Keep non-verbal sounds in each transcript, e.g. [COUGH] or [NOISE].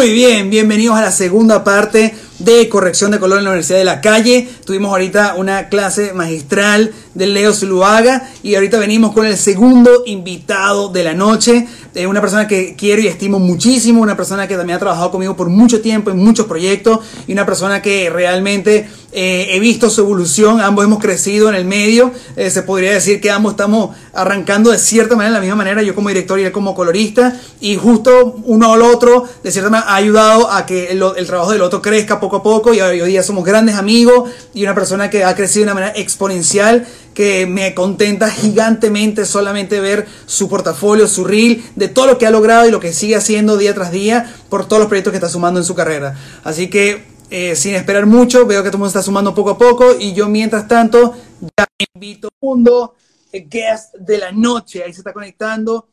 Muy bien, bienvenidos a la segunda parte de corrección de color en la Universidad de la Calle. Tuvimos ahorita una clase magistral de Leo Zuluaga y ahorita venimos con el segundo invitado de la noche. Eh, una persona que quiero y estimo muchísimo, una persona que también ha trabajado conmigo por mucho tiempo en muchos proyectos y una persona que realmente eh, he visto su evolución, ambos hemos crecido en el medio, eh, se podría decir que ambos estamos arrancando de cierta manera, de la misma manera, yo como director y él como colorista, y justo uno al otro, de cierta manera, ha ayudado a que el, el trabajo del otro crezca poco a poco, y hoy día somos grandes amigos, y una persona que ha crecido de una manera exponencial, que me contenta gigantemente solamente ver su portafolio, su reel, de todo lo que ha logrado y lo que sigue haciendo día tras día por todos los proyectos que está sumando en su carrera. Así que eh, sin esperar mucho, veo que todo el mundo está sumando poco a poco y yo mientras tanto ya invito al mundo, el guest de la noche, ahí se está conectando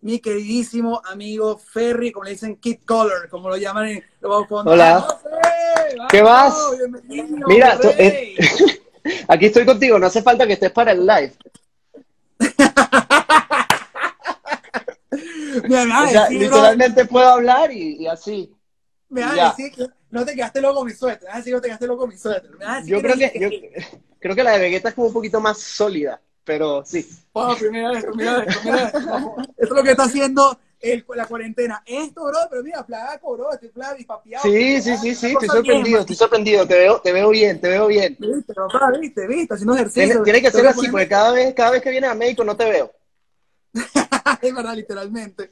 mi queridísimo amigo Ferry, como le dicen Kid Color, como lo llaman en Hola. ¿Qué vas? Mira, eh, [LAUGHS] aquí estoy contigo, no hace falta que estés para el live. [LAUGHS] [LAUGHS] literalmente puedo hablar y, así. Me a decir que no te quedaste loco mi suéter. Me no te quedaste loco mi suéter. Yo creo que, yo creo que la de Vegeta es como un poquito más sólida, pero sí. Bueno, primera vez, primera vez, primera vez. Esto es lo que está haciendo el, la cuarentena. Esto, bro, pero mira, placo, bro, estoy plaga papiado. Sí, sí, sí, sí, estoy sorprendido, estoy sorprendido. Te veo, te veo bien, te veo bien. Viste, papá, viste, viste, haciendo ejercicio. Tiene, que ser así, porque cada vez, cada vez que vienes a México no te veo. [LAUGHS] es [LAUGHS] verdad, literalmente.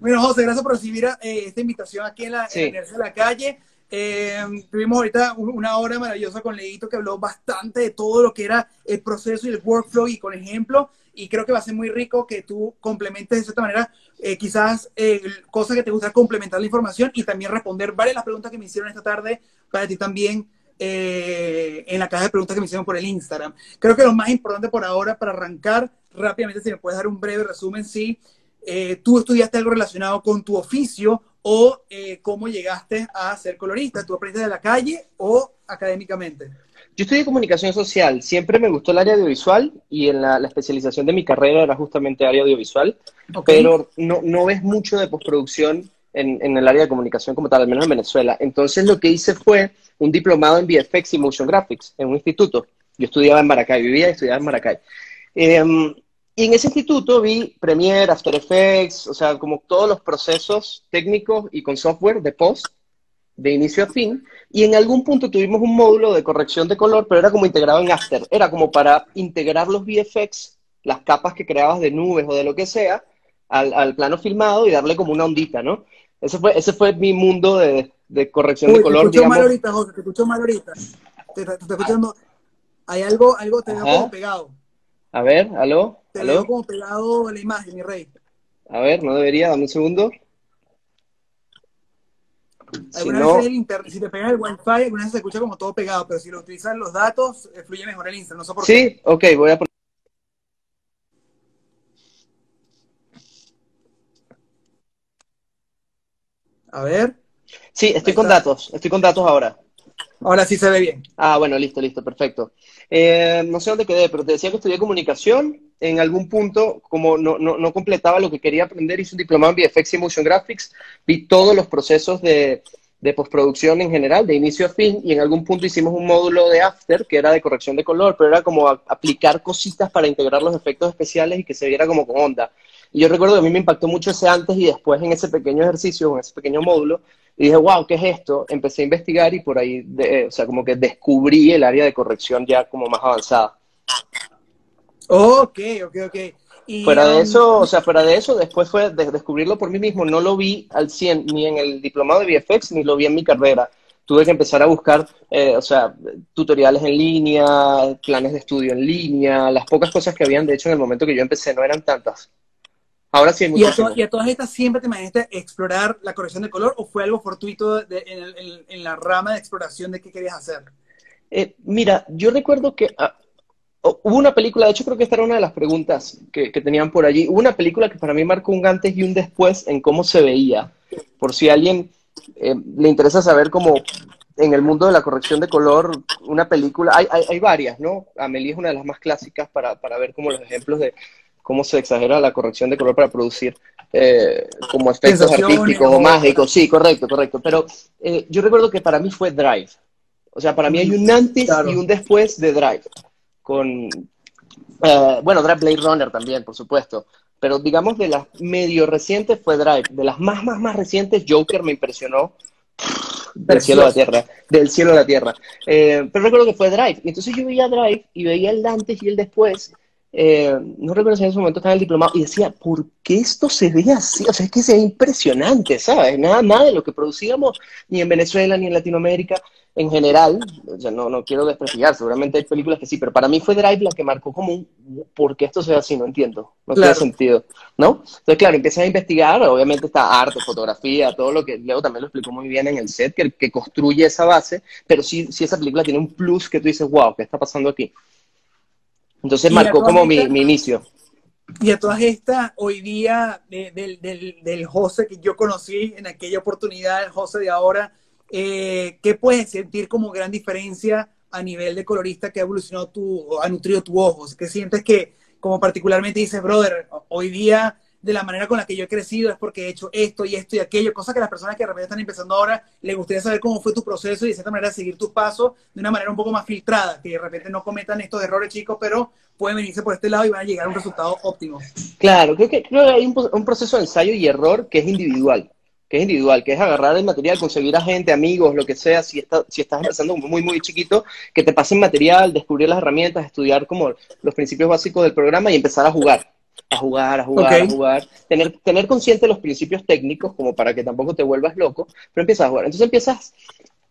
Bueno, José, gracias por recibir eh, esta invitación aquí en la, en de la Calle. Eh, tuvimos ahorita una hora maravillosa con Leito que habló bastante de todo lo que era el proceso y el workflow y con ejemplo. Y creo que va a ser muy rico que tú complementes de cierta manera eh, quizás eh, cosas que te gusta complementar la información y también responder varias de las preguntas que me hicieron esta tarde para ti también en la caja de preguntas que me hicieron por el Instagram. Creo que lo más importante por ahora para arrancar rápidamente, si me puedes dar un breve resumen, si tú estudiaste algo relacionado con tu oficio o eh, cómo llegaste a ser colorista? ¿Tú aprendiste de la calle o académicamente? Yo estudié comunicación social, siempre me gustó el área audiovisual y en la, especialización de mi carrera era justamente área audiovisual, pero no, no ves mucho de postproducción en, en, el área de comunicación como tal, al menos en Venezuela. Entonces lo que hice fue un diplomado en VFX y Motion Graphics en un instituto. Yo estudiaba en Maracay, vivía y estudiaba en Maracay. Eh, y en ese instituto vi Premiere, After Effects, o sea, como todos los procesos técnicos y con software de post, de inicio a fin. Y en algún punto tuvimos un módulo de corrección de color, pero era como integrado en After. Era como para integrar los VFX, las capas que creabas de nubes o de lo que sea, al, plano filmado y darle como una ondita, ¿no? Ese fue, ese fue mi mundo de, corrección de color. Te escucho mal ahorita, José, te escucho mal ahorita. Te, te, escuchando. Hay algo, algo te veo pegado. A ver, ¿aló? Te ¿aló? veo como pegado la imagen, mi rey. A ver, no debería, dame un segundo. Si, vez el internet, si te pegas el wifi, alguna vez se escucha como todo pegado, pero si lo utilizan los datos, eh, fluye mejor el Instagram, no sé por sí, qué. Sí, ok, voy a poner. A ver. Sí, estoy con datos, estoy con datos ahora. Ahora sí se ve bien. Ah, bueno, listo, listo, perfecto. Eh, no sé dónde quedé, pero te decía que estudié comunicación. En algún punto, como no, no, no completaba lo que quería aprender, hice un diplomado en VFX y Motion Graphics. Vi todos los procesos de, de postproducción en general, de inicio a fin, y en algún punto hicimos un módulo de After, que era de corrección de color, pero era como aplicar cositas para integrar los efectos especiales y que se viera como con onda. Y yo recuerdo que a mí me impactó mucho ese antes y después en ese pequeño ejercicio, en ese pequeño módulo, y dije, wow, ¿qué es esto? Empecé a investigar y por ahí, o sea, como que descubrí el área de corrección ya como más avanzada. Ok, ok, ok. fuera de um, eso, o sea, fuera de eso, después fue de descubrirlo por mí mismo. No lo vi al 100 ni en el diplomado de VFX, ni lo vi en mi carrera. Tuve que empezar a buscar, eh, o sea, tutoriales en línea, planes de estudio en línea, las pocas cosas que habían, de hecho, en el momento que yo empecé no eran tantas. Ahora sí ¿Y a, todas estas siempre te imaginaste explorar la corrección de color o fue algo fortuito en, la rama de exploración de qué querías hacer? Eh, mira, yo recuerdo que ah, hubo una película, de hecho creo que esta era una de las preguntas que, tenían por allí, hubo una película que para mí marcó un antes y un después en cómo se veía, por si a alguien eh, le interesa saber cómo en el mundo de la corrección de color, una película, hay, hay, hay varias, ¿no? Amelie es una de las más clásicas para, para ver como los ejemplos de, cómo se exagera la corrección de color para producir eh, como efectos artísticos o mágicos. Sí, correcto, correcto. Pero eh, yo recuerdo que para mí fue Drive. O sea, para mí hay un antes y un después de Drive. Con, eh, bueno, Drive Blade Runner también, por supuesto. Pero digamos de las medio recientes fue Drive. De las más, más, más recientes, Joker me impresionó del cielo a la tierra, del cielo a la tierra. pero recuerdo que fue Drive. Y entonces yo veía Drive y veía el antes y el después eh, no recuerdo si en ese momento estaba el diplomado, y decía, ¿por qué esto se ve así? O sea, es que se ve impresionante, ¿sabes? Nada, nada de lo que producíamos, ni en Venezuela, ni en Latinoamérica, en general, o sea, no, no quiero desprestigiar, seguramente hay películas que sí, pero para mí fue Drive la que marcó como un, ¿por qué esto se ve así? No entiendo, no tiene sentido, ¿no? Entonces, claro, empiezas a investigar, obviamente está arte, fotografía, todo lo que Leo también lo explicó muy bien en el set, que, que construye esa base, pero sí, sí esa película tiene un plus que tú dices, wow, ¿qué está pasando aquí? Entonces marcó como mi, inicio. Y a todas estas, hoy día, del, del, José que yo conocí en aquella oportunidad, el José de ahora, eh, ¿qué puedes sentir como gran diferencia a nivel de colorista que ha evolucionado tu, ha nutrido tu ojo? ¿Qué sientes que, como particularmente dices, brother, hoy día de la manera con la que yo he crecido es porque he hecho esto y esto y aquello, cosas que las personas que de repente están empezando ahora les gustaría saber cómo fue tu proceso y de cierta manera seguir tus pasos de una manera un poco más filtrada, que de repente no cometan estos errores chicos, pero pueden venirse por este lado y van a llegar a un resultado óptimo. Claro, creo que, creo que hay un, proceso de ensayo y error que es individual que es individual, que es agarrar el material, conseguir a gente, amigos, lo que sea, si, está, si estás empezando muy, muy chiquito, que te pasen material, descubrir las herramientas, estudiar como los principios básicos del programa y empezar a jugar a jugar, a jugar, a jugar, tener, tener consciente los principios técnicos como para que tampoco te vuelvas loco, pero empiezas a jugar. Entonces empiezas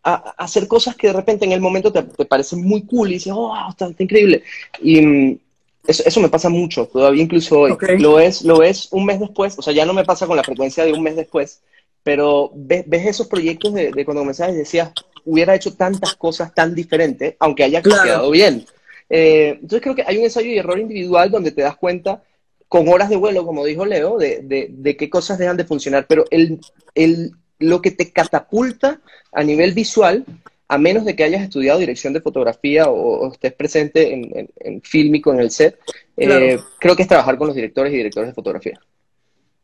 a, hacer cosas que de repente en el momento te, parecen muy cool y dices, oh, está, increíble. Y mm, eso, me pasa mucho, todavía incluso hoy. Lo, es, lo es un mes después, o sea, ya no me pasa con la frecuencia de un mes después, pero ves, esos proyectos de, cuando comenzabas y decías, hubiera hecho tantas cosas tan diferentes, aunque haya quedado bien. Eh, entonces creo que hay un ensayo y error individual donde te das cuenta con horas de vuelo, como dijo Leo, de, qué cosas dejan de funcionar, pero el, el, lo que te catapulta a nivel visual, a menos de que hayas estudiado dirección de fotografía o, estés presente en, en, fílmico, en el set, eh, creo que es trabajar con los directores y directores de fotografía.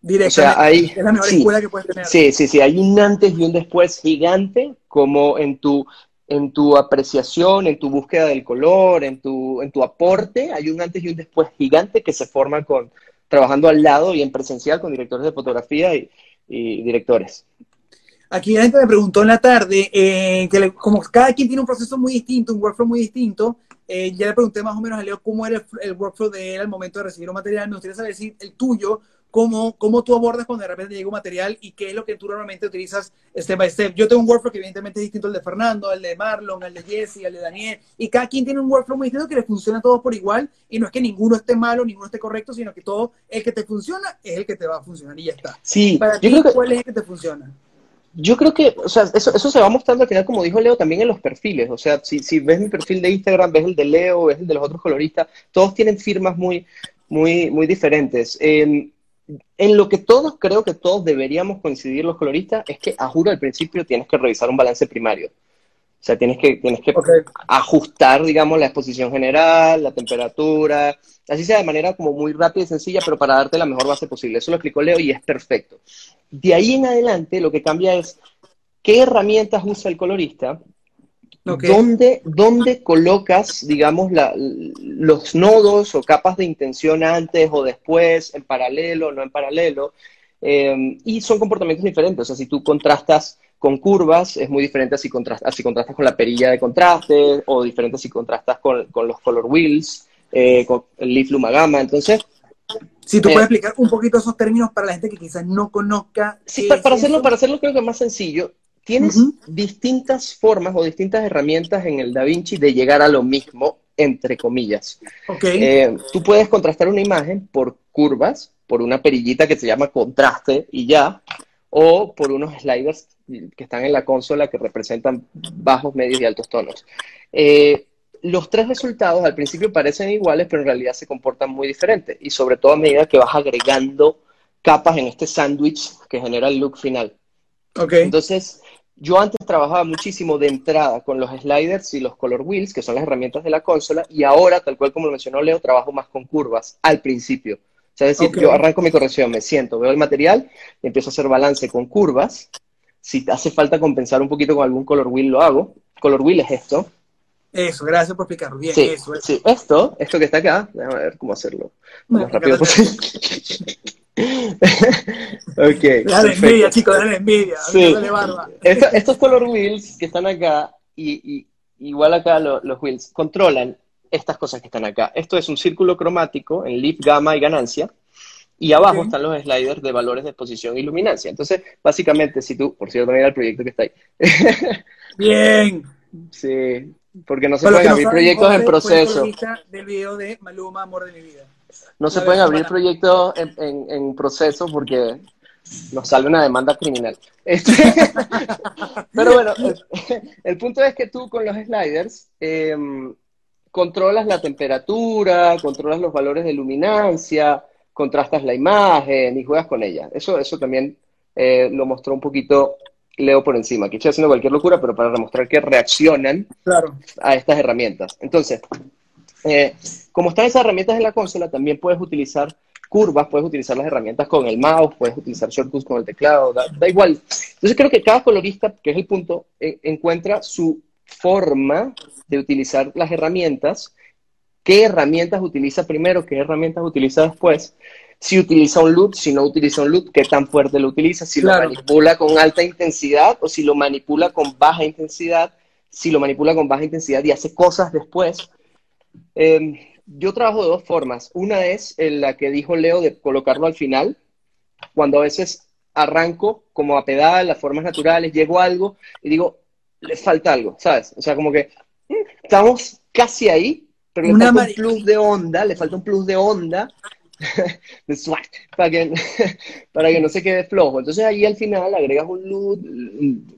O sea, hay, es la mejor escuela que puedes tener. Sí, sí, sí, hay un antes y un después gigante, como en tu en tu apreciación, en tu búsqueda del color, en tu, en tu aporte, hay un antes y un después gigante que se forma con, trabajando al lado y en presencial con directores de fotografía y, directores. Aquí la gente me preguntó en la tarde, eh, que como cada quien tiene un proceso muy distinto, un workflow muy distinto, eh, ya le pregunté más o menos a Leo cómo era el, el, workflow de él al momento de recibir un material. Me gustaría saber si el tuyo cómo, cómo tú abordas cuando de repente llega un material y qué es lo que tú normalmente utilizas step by step. Yo tengo un workflow que evidentemente es distinto al de Fernando, al de Marlon, al de Jesse, al de Daniel, y cada quien tiene un workflow muy distinto que le funciona a todos por igual, y no es que ninguno esté malo, ninguno esté correcto, sino que todo el que te funciona es el que te va a funcionar y ya está. Sí, Para ti, ¿cuál es el que te funciona? Yo creo que, o sea, eso, eso se va mostrando al final, como dijo Leo, también en los perfiles. O sea, si, si ves mi perfil de Instagram, ves el de Leo, ves el de los otros coloristas, todos tienen firmas muy, muy, muy diferentes. Eh, en lo que todos creo que todos deberíamos coincidir los coloristas es que a juro al principio tienes que revisar un balance primario. O sea, tienes que, tienes que ajustar, digamos, la exposición general, la temperatura, así sea de manera como muy rápida y sencilla, pero para darte la mejor base posible. Eso lo explicó Leo y es perfecto. De ahí en adelante lo que cambia es qué herramientas usa el colorista ¿Dónde, colocas, digamos, los nodos o capas de intención antes o después, en paralelo no en paralelo? Em, y son comportamientos diferentes. O sea, si tú contrastas con curvas, es muy diferente a si, contrastas, contrastas con la perilla de contraste, o diferente si contrastas con, los color wheels, eh, con el leaf luma Entonces, si tú puedes eh, explicar un poquito esos términos para la gente que quizás no conozca. Sí, para, hacerlo, para hacerlo creo que es más sencillo. Tienes distintas formas o distintas herramientas en el DaVinci de llegar a lo mismo, entre comillas. Okay. Eh, tú puedes contrastar una imagen por curvas, por una perillita que se llama contraste y ya, o por unos sliders que están en la consola que representan bajos, medios y altos tonos. Eh, los tres resultados al principio parecen iguales, pero en realidad se comportan muy diferentes, y sobre todo a medida que vas agregando capas en este sándwich que genera el look final. Okay. Entonces, yo antes trabajaba muchísimo de entrada con los sliders y los color wheels, que son las herramientas de la consola, y ahora, tal cual como lo mencionó Leo, trabajo más con curvas al principio. sea, es decir, yo arranco mi corrección, me siento, veo el material y empiezo a hacer balance con curvas. Si hace falta compensar un poquito con algún color wheel, lo hago. Color wheel es esto. Eso, gracias por explicarlo. Bien, sí, eso, Sí, esto, esto que está acá, déjame ver cómo hacerlo lo más rápido posible. [LAUGHS] ok. Dale envidia, chicos, dale envidia. Sí. barba. estos color wheels que están acá y, igual acá los wheels controlan estas cosas que están acá. Esto es un círculo cromático en leaf, gamma y ganancia. Y abajo están los sliders de valores de exposición y luminancia. Entonces, básicamente, si tú, por cierto, mira el proyecto que está ahí. [LAUGHS] Bien. Sí, porque no se pueden abrir proyectos en proceso. del video de Maluma, Amor de mi vida. No se pueden abrir proyectos en, proceso porque nos sale una demanda criminal. Este, [LAUGHS] pero bueno, [LAUGHS] el, punto es que tú con los sliders em, controlas la temperatura, controlas los valores de luminancia, contrastas la imagen y juegas con ella. Eso, eso también eh, lo mostró un poquito Leo por encima. Aquí estoy haciendo cualquier locura, pero para demostrar que reaccionan a estas herramientas. Entonces, eh, como están esas herramientas en la consola, también puedes utilizar curvas, puedes utilizar las herramientas con el mouse, puedes utilizar shortcuts con el teclado, da, da igual. Entonces creo que cada colorista, que es el punto, encuentra su forma de utilizar las herramientas, qué herramientas utiliza primero, qué herramientas utiliza después, si utiliza un loop, si no utiliza un loop, qué tan fuerte lo utiliza, si lo manipula con alta intensidad o si lo manipula con baja intensidad, si lo manipula con baja intensidad y hace cosas después. Em, yo trabajo de dos formas. Una es en la que dijo Leo de colocarlo al final, cuando a veces arranco como a pedal, las formas naturales, llego a algo y digo, le falta algo, ¿sabes? O sea, como que mm, estamos casi ahí, pero le falta un plus de onda, le falta un plus de onda [LAUGHS] de swag, para que, [LAUGHS] para que no se quede flojo. Entonces ahí al final agregas un loop,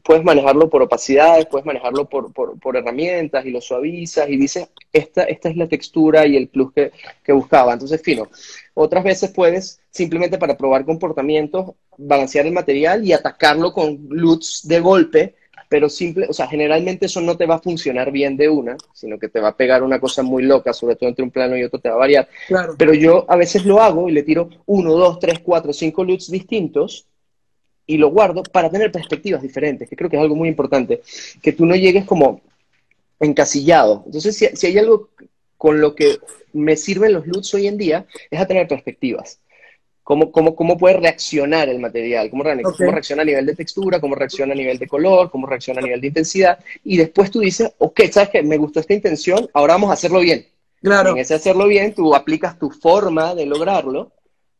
puedes manejarlo por opacidades, puedes manejarlo por, por, herramientas y lo suavizas y dices, esta, esta es la textura y el plus que, que buscaba. Entonces, fino. Otras veces puedes simplemente para probar comportamientos, balancear el material y atacarlo con loops de golpe pero simple, o sea, generalmente eso no te va a funcionar bien de una, sino que te va a pegar una cosa muy loca, sobre todo entre un plano y otro te va a variar. Claro. Pero yo a veces lo hago y le tiro uno, dos, tres, cuatro, cinco loops distintos y lo guardo para tener perspectivas diferentes, que creo que es algo muy importante, que tú no llegues como encasillado. Entonces, si, si hay algo con lo que me sirven los loops hoy en día, es a tener perspectivas cómo, cómo, cómo puede reaccionar el material, cómo, reacciona a nivel de textura, cómo reacciona a nivel de color, cómo reacciona a nivel de intensidad. Y después tú dices, ok, ¿sabes qué? Me gustó esta intención, ahora vamos a hacerlo bien. Claro. en ese hacerlo bien, tú aplicas tu forma de lograrlo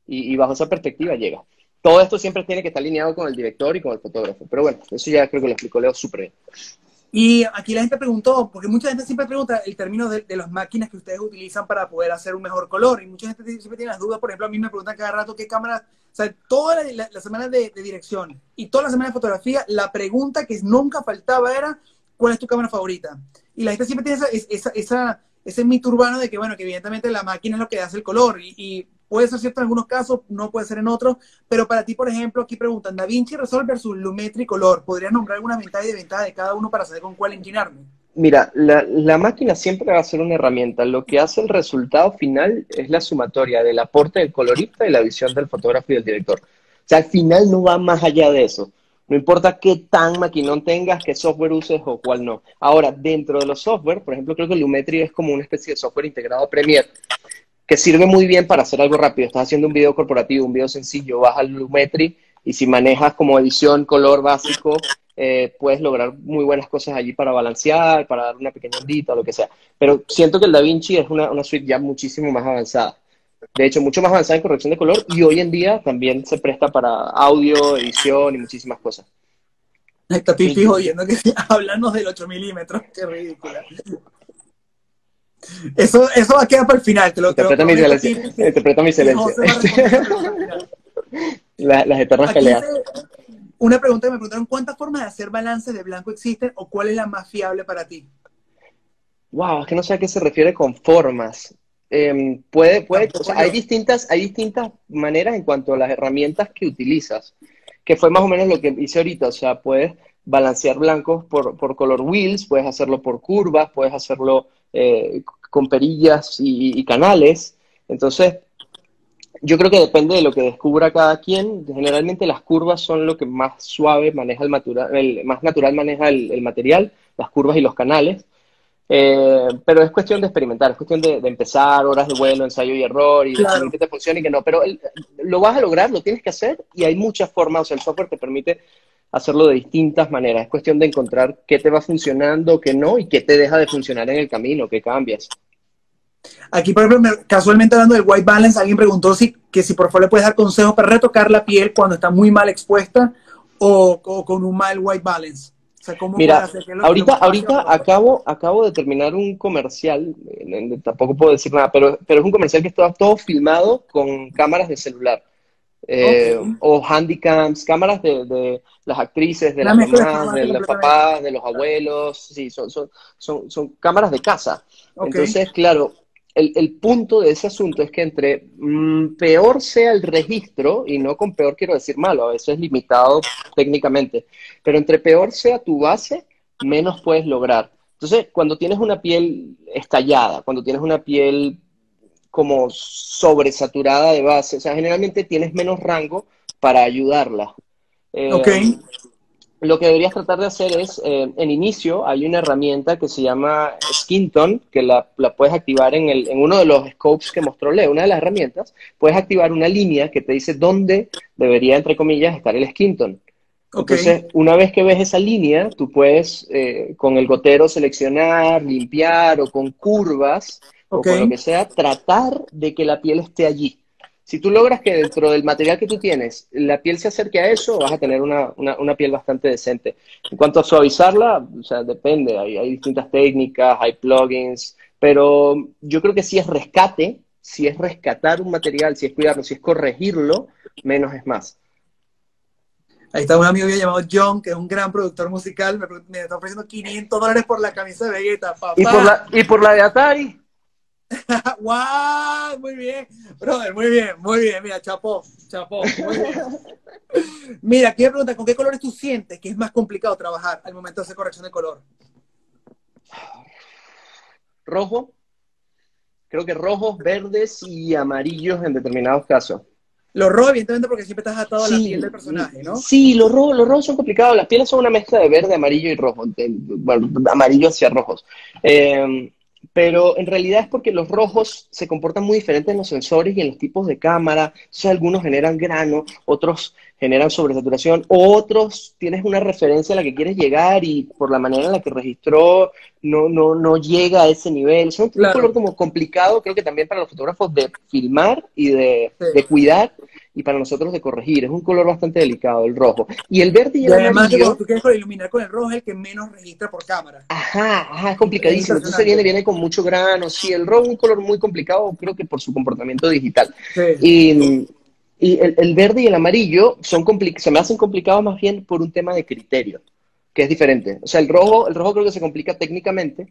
y, bajo esa perspectiva llega. Todo esto siempre tiene que estar alineado con el director y con el fotógrafo. Pero bueno, eso ya creo que lo explicó Leo súper bien. Y aquí la gente preguntó, porque mucha gente siempre pregunta el término de, las máquinas que ustedes utilizan para poder hacer un mejor color. Y mucha gente siempre tiene las dudas. Por ejemplo, a mí me preguntan cada rato qué cámara. O sea, toda la, la, semana de, dirección y toda la semana de fotografía, la pregunta que nunca faltaba era: ¿cuál es tu cámara favorita? Y la gente siempre tiene esa, esa, esa, ese mito urbano de que, bueno, que evidentemente la máquina es lo que hace el color. y Puede ser cierto en algunos casos, no puede ser en otros, pero para ti, por ejemplo, aquí preguntan, Da Vinci Resolve versus Lumetri Color, ¿podrías nombrar alguna ventaja y desventaja de cada uno para saber con cuál inclinarme? Mira, la, máquina siempre va a ser una herramienta. Lo que hace el resultado final es la sumatoria del aporte del colorista y la visión del fotógrafo y del director. O sea, al final no va más allá de eso. No importa qué tan maquinón tengas, qué software uses o cuál no. Ahora, dentro de los software, por ejemplo, creo que Lumetri es como una especie de software integrado a Premiere que sirve muy bien para hacer algo rápido. Estás haciendo un video corporativo, un video sencillo, vas al Lumetri y si manejas como edición, color básico, eh, puedes lograr muy buenas cosas allí para balancear, para dar una pequeña ondita o lo que sea. Pero siento que el DaVinci es una, una suite ya muchísimo más avanzada. De hecho, mucho más avanzada en corrección de color y hoy en día también se presta para audio, edición y muchísimas cosas. Está Pipi oyendo que [LAUGHS] hablamos del 8 milímetros, qué ridícula. Eso, eso va a quedar para el final, te lo Interpreta mi silencio. Interpreta mi silencio. las eternas peleas. Una pregunta que me preguntaron, ¿cuántas formas de hacer balances de blanco existen o cuál es la más fiable para ti? Wow, es que no sé a qué se refiere con formas. Em, puede, puede, hay distintas, hay distintas maneras en cuanto a las herramientas que utilizas, que fue más o menos lo que hice ahorita, o sea, puedes balancear blancos por, por color wheels, puedes hacerlo por curvas, puedes hacerlo eh, con perillas y, canales. Entonces, yo creo que depende de lo que descubra cada quien. Generalmente las curvas son lo que más suave maneja el, material, el más natural maneja el, material, las curvas y los canales. Eh, pero es cuestión de experimentar, es cuestión de, empezar, horas de vuelo, ensayo y error, y que te funcione y que no. Pero lo vas a lograr, lo tienes que hacer, y hay muchas formas, o sea, el software te permite hacerlo de distintas maneras. Es cuestión de encontrar qué te va funcionando, qué no, y qué te deja de funcionar en el camino, qué cambias. Aquí, por ejemplo, casualmente hablando del white balance, alguien preguntó si, que si por favor le puedes dar consejos para retocar la piel cuando está muy mal expuesta o, con un mal white balance. Mira, ahorita, ahorita acabo, acabo de terminar un comercial, tampoco puedo decir nada, pero, pero es un comercial que estaba todo filmado con cámaras de celular. Eh, o handicaps, cámaras de, las actrices, de las mamás, de los papás, de los abuelos, sí, son, son, son, son cámaras de casa. Entonces, claro, el, punto de ese asunto es que entre mm, peor sea el registro, y no con peor quiero decir malo, a veces es limitado técnicamente, pero entre peor sea tu base, menos puedes lograr. Entonces, cuando tienes una piel estallada, cuando tienes una piel como sobresaturada de base, o sea, generalmente tienes menos rango para ayudarla. Eh, ok lo que deberías tratar de hacer es, eh, en inicio hay una herramienta que se llama Skinton, que la, puedes activar en, el, en, uno de los scopes que mostró Leo, una de las herramientas, puedes activar una línea que te dice dónde debería, entre comillas, estar el Skinton. Entonces, una vez que ves esa línea, tú puedes eh, con el gotero seleccionar, limpiar o con curvas o con lo que sea, tratar de que la piel esté allí. Si tú logras que dentro del material que tú tienes la piel se acerque a eso, vas a tener una, piel bastante decente. En cuanto a suavizarla, o sea, depende, hay, hay, distintas técnicas, hay plugins, pero yo creo que si es rescate, si es rescatar un material, si es cuidarlo, si es corregirlo, menos es más. Ahí está un amigo mío llamado John, que es un gran productor musical, me, está ofreciendo 500 dólares por la camisa de Vegeta, papá. ¿Y por la, y por la de Atari? [LAUGHS] ¡Wow! Muy bien, brother, muy bien, muy bien. Mira, chapó, chapó. Muy bien. Mira, quiero preguntar, ¿con qué colores tú sientes que es más complicado trabajar al momento de hacer corrección de color? Rojo. Creo que rojos, verdes y amarillos en determinados casos. Los rojos, evidentemente, porque siempre estás atado a la piel del personaje, ¿no? Sí, los rojos, los rojos son complicados. Las pieles son una mezcla de verde, amarillo y rojo. bueno, amarillo hacia rojos. Eh, pero en realidad es porque los rojos se comportan muy diferentes en los sensores y en los tipos de cámara. algunos generan grano, otros generan sobresaturación, otros tienes una referencia a la que quieres llegar y por la manera en la que registró no, no, no llega a ese nivel. Es un, color como complicado, creo que también para los fotógrafos de filmar y de, de cuidar y para nosotros de corregir. Es un color bastante delicado, el rojo. Y el verde y el además amarillo... tú quieres iluminar con el rojo es el que menos registra por cámara. Ajá, ajá, es complicadísimo. Entonces viene, viene con mucho grano. Sí, el rojo es un color muy complicado, creo que por su comportamiento digital. Y, y el, el, verde y el amarillo son se me hacen complicados más bien por un tema de criterio, que es diferente. O sea, el rojo, el rojo creo que se complica técnicamente,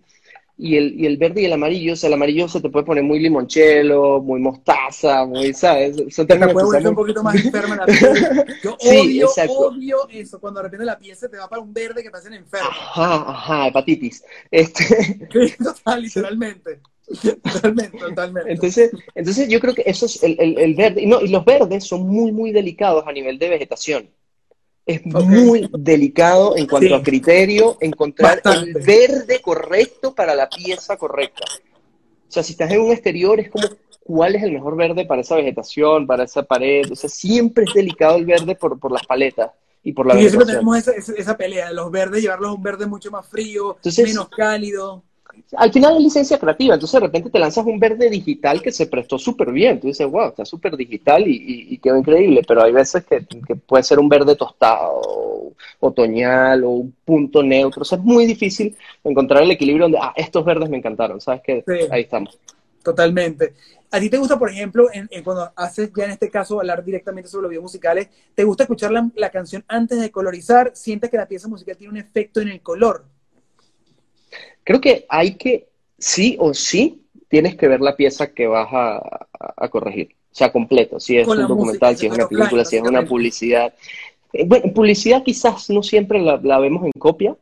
y el, y el verde y el amarillo, o sea, el amarillo se te puede poner muy limonchelo, muy mostaza, muy, ¿sabes? Son te puede volver un poquito más [LAUGHS] enferma la piel. Yo odio, odio eso, cuando de repente la piel se te va para un verde que parece enfermo. Ajá, ajá, hepatitis. Este... [LAUGHS] total, literalmente. Totalmente, totalmente. Entonces, entonces yo creo que eso es el, el, el verde. No, y los verdes son muy, muy delicados a nivel de vegetación es muy delicado en cuanto a criterio, encontrar el verde correcto para la pieza correcta. O sea, si estás en un exterior, es como cuál es el mejor verde para esa vegetación, para esa pared. O sea, siempre es delicado el verde por, por las paletas y por la y siempre tenemos esa, esa, pelea, los verdes, llevarlos a un verde mucho más frío, menos cálido al final es licencia creativa, entonces de repente te lanzas un verde digital que se prestó súper bien, tú dices, wow, está súper digital y, quedó increíble, pero hay veces que, puede ser un verde tostado, otoñal o un punto neutro, o sea, es muy difícil encontrar el equilibrio donde, ah, estos verdes me encantaron, ¿sabes qué? Ahí estamos. Totalmente. ¿A ti te gusta, por ejemplo, en, cuando haces ya en este caso hablar directamente sobre los videos musicales, ¿te gusta escuchar la, la canción antes de colorizar? ¿Sientes que la pieza musical tiene un efecto en el color? Creo que hay que, sí o sí, tienes que ver la pieza que vas a, corregir. O sea, completo. Si es un documental, si es una película, si es una publicidad. Eh, bueno, publicidad quizás no siempre la, vemos en copia,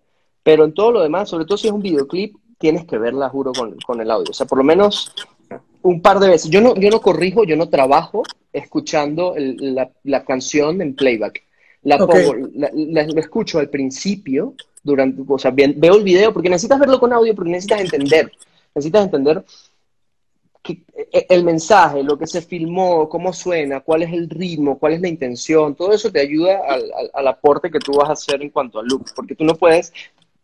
pero en todo lo demás, sobre todo si es un videoclip, tienes que verla, juro, con, con el audio. O sea, por lo menos un par de veces. Yo no, yo no corrijo, yo no trabajo escuchando la, canción en playback. La, pongo, la, escucho al principio, durante, o sea, veo el video, porque necesitas verlo con audio, porque necesitas entender, necesitas entender e, el mensaje, lo que se filmó, cómo suena, cuál es el ritmo, cuál es la intención, todo eso te ayuda al, aporte que tú vas a hacer en cuanto al look, porque tú no puedes,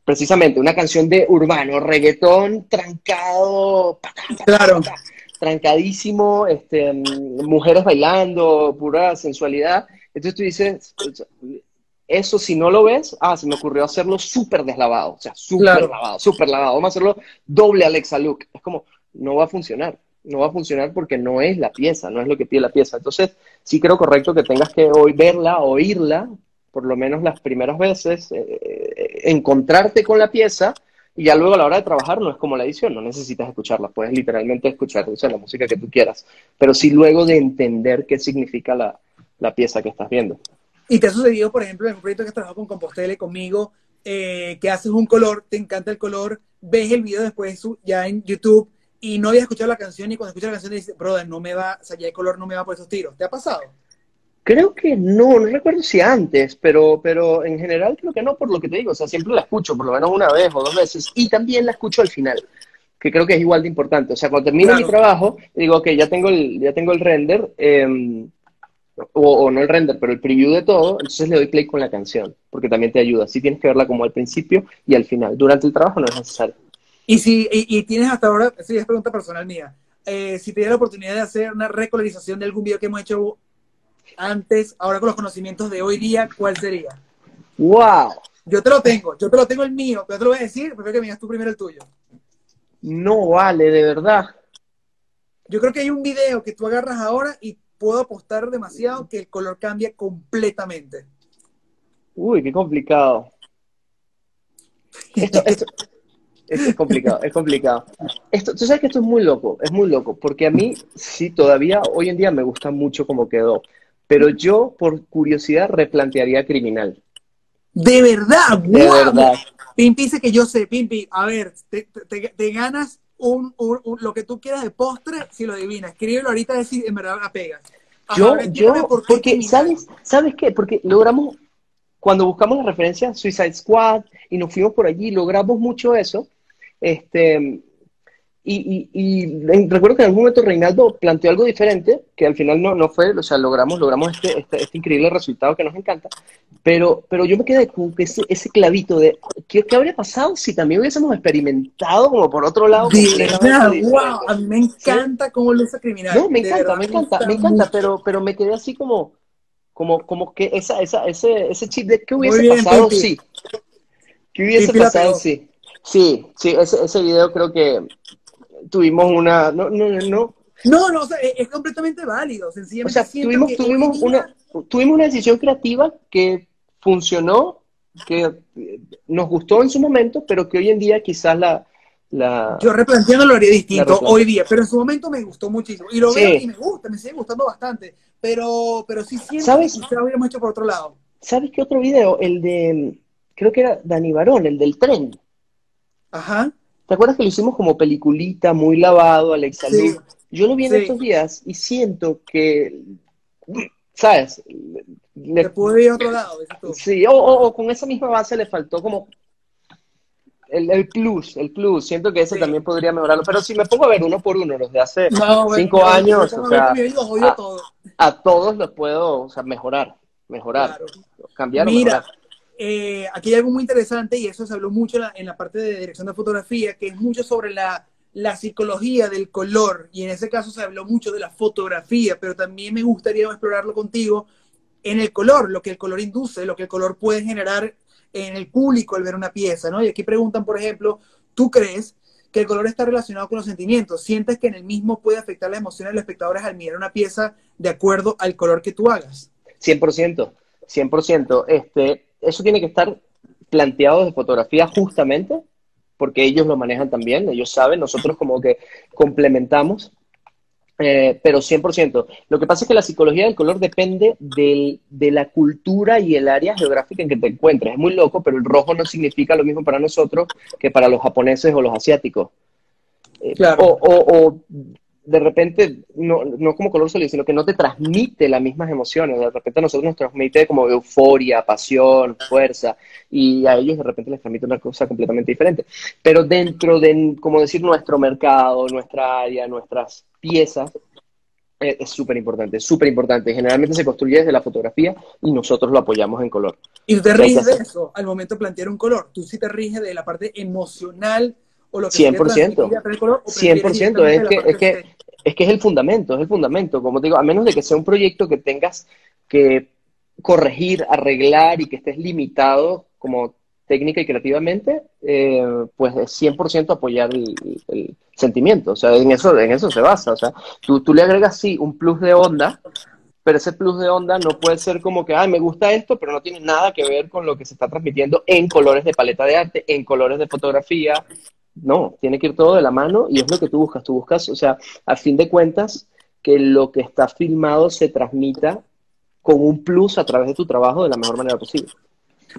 precisamente, una canción de urbano, reggaetón, trancado, claro. trancadísimo, este, mujeres bailando, pura sensualidad, entonces tú dices, eso si no lo ves, ah, se me ocurrió hacerlo súper deslavado, o sea, súper lavado, súper lavado, vamos a hacerlo doble Alexa Look, es como, no va a funcionar no va a funcionar porque no es la pieza, no es lo que pide la pieza. Entonces, sí creo correcto que tengas que verla, oírla, por lo menos las primeras veces, eh, eh, encontrarte con la pieza y ya luego a la hora de trabajar no es como la edición, no necesitas escucharla, puedes literalmente escuchar la música que tú quieras, pero sí luego de entender qué significa la, pieza que estás viendo. ¿Y te ha sucedido, por ejemplo, en un proyecto que has trabajado con Compostele conmigo, eh, que haces un color, te encanta el color, ves el video después ya en YouTube y no había escuchado la canción y cuando escuchas la canción dices, brother, no me va, o sea, ya el color no me va por esos tiros. ¿Te ha pasado? Creo que no, no recuerdo si antes, pero, pero en general creo que no, por lo que te digo, o sea, siempre la escucho por lo menos una vez o dos veces y también la escucho al final, que creo que es igual de importante. O sea, cuando termino mi trabajo, digo, ok, ya tengo el, ya tengo el render, em, o, no el render, pero el preview de todo, entonces le doy play con la canción, porque también te ayuda. Sí tienes que verla como al principio y al final. Durante el trabajo no es necesario. Y si y, tienes hasta ahora, sí, es pregunta personal mía, eh, si tienes la oportunidad de hacer una recolorización de algún video que hemos hecho antes, ahora con los conocimientos de hoy día, ¿cuál sería? ¡Wow! Yo te lo tengo, yo te lo tengo el mío, pero te lo voy a decir, prefiero que me digas tú primero el tuyo. No vale, de verdad. Yo creo que hay un video que tú agarras ahora y puedo apostar demasiado que el color cambia completamente. Uy, qué complicado. [LAUGHS] Esto, esto, es, complicado, es complicado. Esto, tú sabes que esto es muy loco, es muy loco, porque a mí sí todavía hoy en día me gusta mucho como quedó, pero yo por curiosidad replantearía criminal. De verdad, de verdad. Pimpi dice que yo sé, Pimpi, a ver, te, ganas un, lo que tú quieras de postre si lo adivinas. Escríbelo ahorita a si en verdad la pegas. yo, yo, porque, ¿sabes, ¿sabes qué? Porque logramos, cuando buscamos la referencia Suicide Squad y nos fuimos por allí, logramos mucho eso, este, y, recuerdo que en algún momento Reinaldo planteó algo diferente, que al final no, no fue, o sea, logramos, logramos este, este, este, increíble resultado que nos encanta, pero, pero yo me quedé con ese, ese clavito de, ¿qué, ¿qué, habría pasado si también hubiésemos experimentado como por otro lado? wow, a mí me encanta cómo lo criminal. No, me encanta, me encanta, me encanta, pero, pero me quedé así como, como, como que esa, esa, ese, ese chip de ¿qué hubiese pasado si? ¿Qué hubiese pasado si? Sí, sí, ese, ese video creo que tuvimos una... No, no, no. No, no, o sea, es completamente válido, sencillamente. O sea, tuvimos, tuvimos, una, tuvimos una decisión creativa que funcionó, que nos gustó en su momento, pero que hoy en día quizás la... la Yo replanteando lo haría distinto hoy día, pero en su momento me gustó muchísimo. Y lo veo y me gusta, me sigue gustando bastante. Pero, pero sí siento ¿Sabes? que lo hubiéramos hecho por otro lado. ¿Sabes qué otro video? El de, creo que era Dani Barón, el del tren. Ajá. ¿Te acuerdas que lo hicimos como peliculita, muy lavado, Alexa sí. Yo lo vi en estos días y siento que, ¿sabes? Le puede ir a otro lado. Sí, o, con esa misma base le faltó como el, plus, el plus. Siento que ese también podría mejorarlo. Pero si me pongo a ver uno por uno, los de hace cinco años, o sea, a, todos los puedo o sea, mejorar, mejorar, cambiar Mira, eh, aquí hay algo muy interesante y eso se habló mucho en la, parte de dirección de fotografía, que es mucho sobre la, psicología del color y en ese caso se habló mucho de la fotografía, pero también me gustaría explorarlo contigo en el color, lo que el color induce, lo que el color puede generar en el público al ver una pieza, ¿no? Y aquí preguntan, por ejemplo, ¿tú crees que el color está relacionado con los sentimientos? ¿Sientes que en el mismo puede afectar la emoción de los espectadores al mirar una pieza de acuerdo al color que tú hagas? 100%, 100%. Este, eso tiene que estar planteado de fotografía justamente porque ellos lo manejan también, ellos saben, nosotros como que complementamos, eh, pero 100%. Lo que pasa es que la psicología del color depende de la cultura y el área geográfica en que te encuentres. Es muy loco, pero el rojo no significa lo mismo para nosotros que para los japoneses o los asiáticos. Eh, o, de repente, no, no como color sólido, sino que no te transmite las mismas emociones. De repente a nosotros nos transmite como euforia, pasión, fuerza, y a ellos de repente les transmite una cosa completamente diferente. Pero dentro de, como decir, nuestro mercado, nuestra área, nuestras piezas, eh, es súper importante, súper importante. Generalmente se construye desde la fotografía y nosotros lo apoyamos en color. ¿Y tú te riges de eso al momento de plantear un color? ¿Tú sí te riges de la parte emocional o lo que 100%. Color, 100%. Es que, es, que, es que es el fundamento, es el fundamento. Como te digo, a menos de que sea un proyecto que tengas que corregir, arreglar y que estés limitado como técnica y creativamente, eh, pues es 100% apoyar el, sentimiento. O sea, en eso, en eso se basa. O sea, tú, tú le agregas, sí, un plus de onda, pero ese plus de onda no puede ser como que, ay, me gusta esto, pero no tiene nada que ver con lo que se está transmitiendo en colores de paleta de arte, en colores de fotografía, no, tiene que ir todo de la mano y es lo que tú buscas. Tú buscas, o sea, a fin de cuentas, que lo que está filmado se transmita con un plus a través de tu trabajo de la mejor manera posible.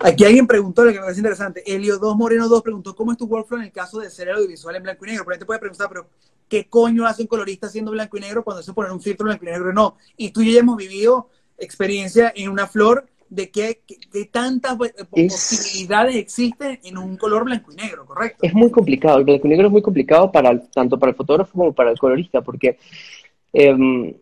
Aquí alguien preguntó, lo que me parece interesante, Elio 2 Moreno 2 preguntó cómo es tu workflow en el caso de ser audiovisual en blanco y negro. Pero te puede preguntar, pero ¿qué coño hace un colorista haciendo blanco y negro cuando se pone un filtro blanco y negro? No. Y tú y yo hemos vivido experiencia en una flor de qué, tantas eh, posibilidades existen en un color blanco y negro, ¿correcto? Es muy complicado, el blanco y negro es muy complicado para tanto para el fotógrafo como para el colorista, porque em,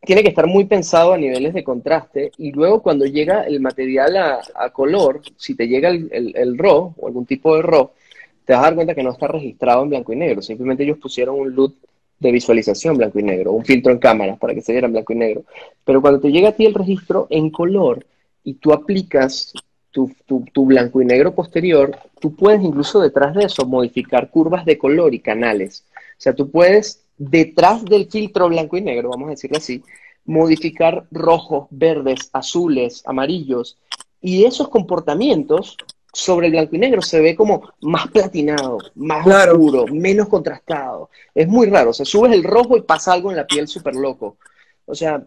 tiene que estar muy pensado a niveles de contraste y luego cuando llega el material a, color, si te llega el, el, RAW o algún tipo de RAW, te vas a dar cuenta que no está registrado en blanco y negro, simplemente ellos pusieron un LUT de visualización blanco y negro, un filtro en cámaras para que se viera en blanco y negro. Pero cuando te llega a ti el registro en color y tú aplicas tu, tu, blanco y negro posterior, tú puedes incluso detrás de eso modificar curvas de color y canales. O sea, tú puedes detrás del filtro blanco y negro, vamos a decirlo así, modificar rojos, verdes, azules, amarillos. Y esos comportamientos sobre el blanco y negro se ve como más platinado, más oscuro, menos contrastado. Es muy raro. O sea, subes el rojo y pasa algo en la piel súper loco. O sea,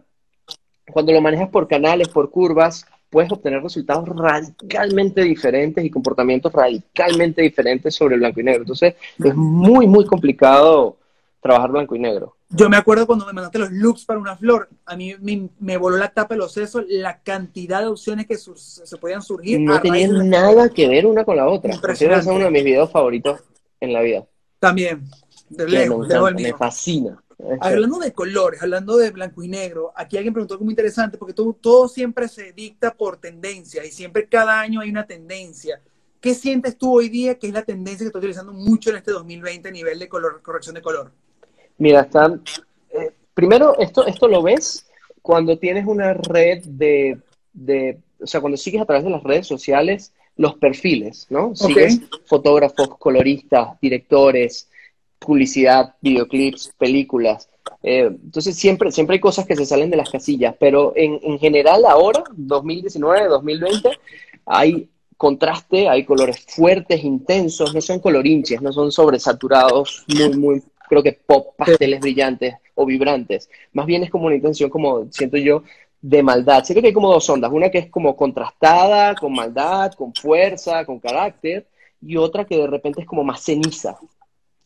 cuando lo manejas por canales, por curvas, puedes obtener resultados radicalmente diferentes y comportamientos radicalmente diferentes sobre el blanco y negro. Entonces, es muy, muy complicado trabajar blanco y negro. Yo me acuerdo cuando me mandaste los looks para una flor, a mí me, voló la tapa de los sesos, la cantidad de opciones que se podían surgir. No tenían nada que ver una con la otra. Ese es uno de mis videos favoritos en la vida. También, de lejos, me, fascina. Hablando de colores, hablando de blanco y negro, aquí alguien preguntó algo muy interesante, porque todo, todo siempre se dicta por tendencia y siempre cada año hay una tendencia. ¿Qué sientes tú hoy día que es la tendencia que estoy utilizando mucho en este 2020 a nivel de color, corrección de color? Mira, están. Eh, primero, esto, esto lo ves cuando tienes una red de, de, O sea, cuando sigues a través de las redes sociales los perfiles, ¿no? Sigues fotógrafos, coloristas, directores, publicidad, videoclips, películas. Eh, entonces siempre, siempre hay cosas que se salen de las casillas, pero en, en general ahora, 2019, 2020, hay contraste, hay colores fuertes, intensos, no son colorinches, no son sobresaturados, muy, muy creo que pop, pasteles brillantes o vibrantes. Más bien es como una intención, como siento yo, de maldad. Siento que hay como dos ondas. Una que es como contrastada, con maldad, con fuerza, con carácter, y otra que de repente es como más ceniza,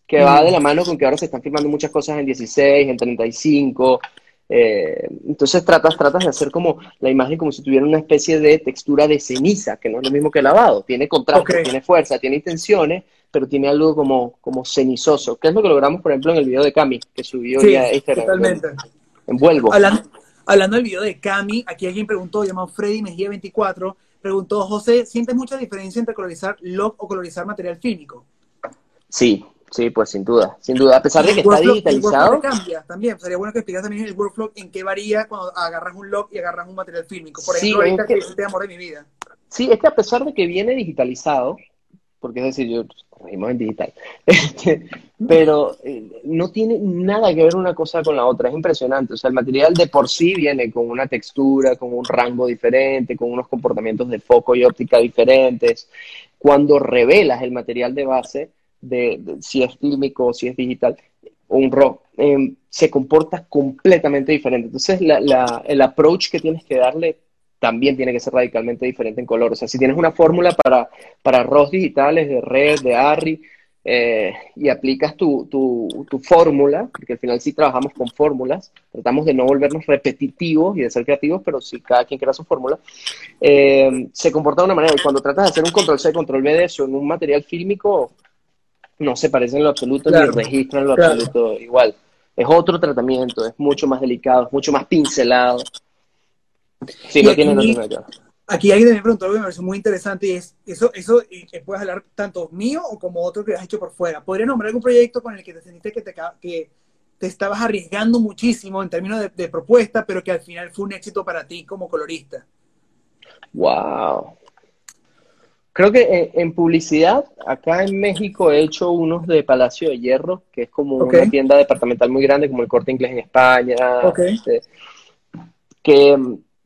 que va de la mano con que ahora se están filmando muchas cosas en 16, en 35. Eh, entonces tratas, tratas de hacer como la imagen como si tuviera una especie de textura de ceniza, que no es lo mismo que lavado. Tiene contraste, tiene fuerza, tiene intenciones, pero tiene algo como, como cenizoso, que es lo que logramos, por ejemplo, en el video de Cami, que subió ya Instagram. Totalmente. Envuelvo. Hablando, hablando del video de Cami, aquí alguien preguntó, llamado Freddy Mejía 24, preguntó, José, ¿sientes mucha diferencia entre colorizar log o colorizar material fílmico? Sí, sí, pues sin duda, sin duda. A pesar de que está digitalizado. El cambia también. Sería bueno que explicas también el workflow en qué varía cuando agarras un log y agarras un material fílmico. Por ejemplo, sí, ahorita que, te amor de mi vida. Sí, es que a pesar de que viene digitalizado, porque es decir, yo corregimos en digital, [LAUGHS] este, pero eh, no tiene nada que ver una cosa con la otra, es impresionante, o sea, el material de por sí viene con una textura, con un rango diferente, con unos comportamientos de foco y óptica diferentes, cuando revelas el material de base, de, si es fílmico o si es digital, un RAW, em, se comporta completamente diferente. Entonces, el approach que tienes que darle también tiene que ser radicalmente diferente en color. O sea, si tienes una fórmula para, para RAWs digitales de Red, de ARRI, eh, y aplicas tu, tu, tu fórmula, porque al final sí trabajamos con fórmulas, tratamos de no volvernos repetitivos y de ser creativos, pero si cada quien crea su fórmula, eh, se comporta de una manera. Y cuando tratas de hacer un control C, control V de eso en un material fílmico, no se parece en lo absoluto ni registra en lo absoluto igual. Es otro tratamiento, es mucho más delicado, es mucho más pincelado. Sí, no tiene nada Aquí alguien me preguntó algo que me pareció muy interesante y es, eso, eso puedes hablar tanto mío o como otro que has hecho por fuera. ¿Podría nombrar algún proyecto con el que te sentiste que te, que te estabas arriesgando muchísimo en términos de, propuesta, pero que al final fue un éxito para ti como colorista? Wow. Creo que en, publicidad, acá en México he hecho unos de Palacio de Hierro, que es como una tienda departamental muy grande, como el Corte Inglés en España. Este, que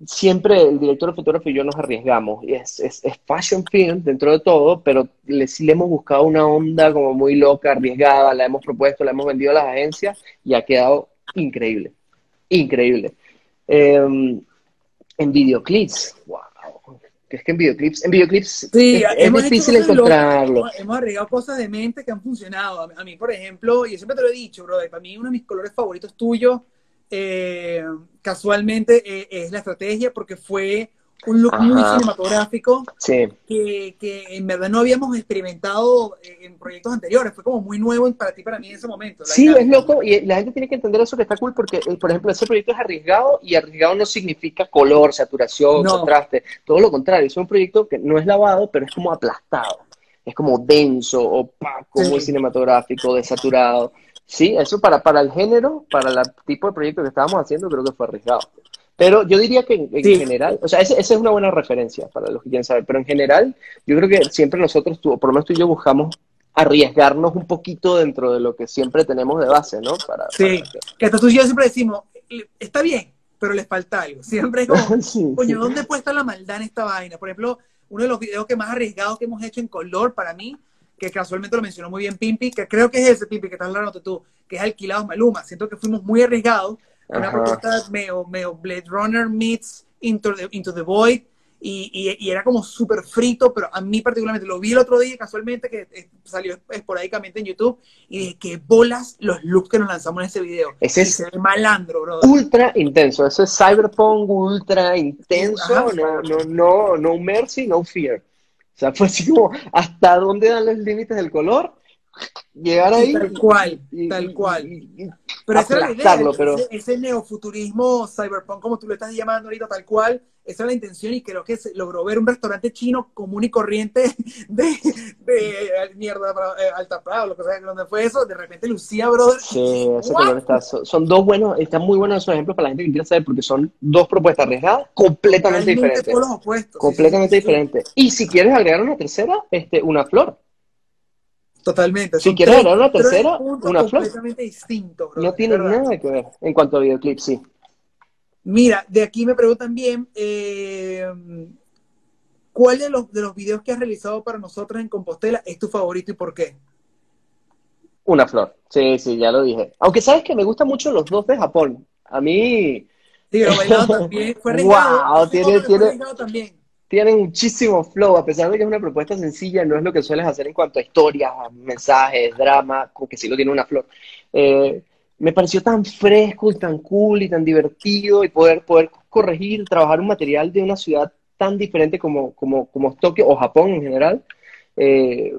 siempre el director de fotógrafo y yo nos arriesgamos. Y es, es, fashion film dentro de todo, pero le, sí le hemos buscado una onda como muy loca, arriesgada, la hemos propuesto, la hemos vendido a las agencias y ha quedado increíble. Increíble. Em, en videoclips, wow. Que es que en videoclips, en videoclips sí, es, difícil encontrarlo. hemos arriesgado cosas de mente que han funcionado. A mí, por ejemplo, y siempre te lo he dicho, brother, para mí uno de mis colores favoritos tuyos eh, casualmente eh, es la estrategia porque fue un look muy cinematográfico que, en verdad no habíamos experimentado en proyectos anteriores. Fue como muy nuevo para ti, para mí en ese momento. Sí, es loco y la gente tiene que entender eso que está cool porque, eh, por ejemplo, ese proyecto es arriesgado y arriesgado no significa color, saturación, contraste. Todo lo contrario, es un proyecto que no es lavado, pero es como aplastado. Es como denso, opaco, muy cinematográfico, desaturado. Sí, eso para, para el género, para el tipo de proyecto que estábamos haciendo, creo que fue arriesgado. Pero yo diría que en, general, o sea, esa es una buena referencia para los que quieren saber, pero en general, yo creo que siempre nosotros, por lo menos tú y yo, buscamos arriesgarnos un poquito dentro de lo que siempre tenemos de base, ¿no? Para, sí, que hasta tú y yo siempre decimos, está bien, pero les falta algo. Siempre es como, [LAUGHS] coño, ¿dónde puede estar la maldad en esta vaina? Por ejemplo, uno de los videos que más arriesgados que hemos hecho en color para mí que casualmente lo mencionó muy bien Pimpi, que creo que es ese Pimpi que estás hablando tú, que es Alquilados Maluma. Siento que fuimos muy arriesgados, una propuesta medio, Blade Runner meets Into the, Into the Void, y, y, era como súper frito, pero a mí particularmente lo vi el otro día casualmente que eh, salió esporádicamente en YouTube y dije que bolas los looks que nos lanzamos en ese video. Ese es malandro, bro. Ultra intenso, eso es cyberpunk ultra intenso, no, no, no, no mercy, no fear. Sea, fue así como, [LAUGHS] ¿hasta dónde dan los límites del color? Llegar ahí. Tal cual, tal cual. pero esa es la idea, pero... ese, neofuturismo cyberpunk, como tú lo estás llamando ahorita, tal cual, esa es la intención y creo que se logró ver un restaurante chino común y corriente [LAUGHS] de, de mierda, eh, Alta Prado, lo que sea, donde fue eso, de repente lucía, brother. Sí, ese color está, son, dos buenos, están muy buenos esos ejemplos para la gente que quiera saber, porque son dos propuestas arriesgadas completamente diferentes. completamente diferentes. Y si quieres agregar una tercera, este, una flor. Totalmente. Si quieres agregar una tercera, una flor. Completamente distinto, No tiene nada que ver en cuanto a videoclip, sí. Mira, de aquí me preguntan bien, eh, ¿cuál de los, de los videos que has realizado para nosotros en Compostela es tu favorito y por qué? Una flor, sí, sí, ya lo dije. Aunque sabes que me gustan mucho los dos de Japón. A mí... Sí, bailado también, fue Wow, [LAUGHS] tiene, tiene, también. Tiene muchísimo flow, a pesar de que es una propuesta sencilla, no es lo que sueles hacer en cuanto a historias, mensajes, drama, que sí lo tiene una flor. Eh, me pareció tan fresco y tan cool y tan divertido y poder, poder corregir, trabajar un material de una ciudad tan diferente como, como, como Tokio o Japón en general. Eh,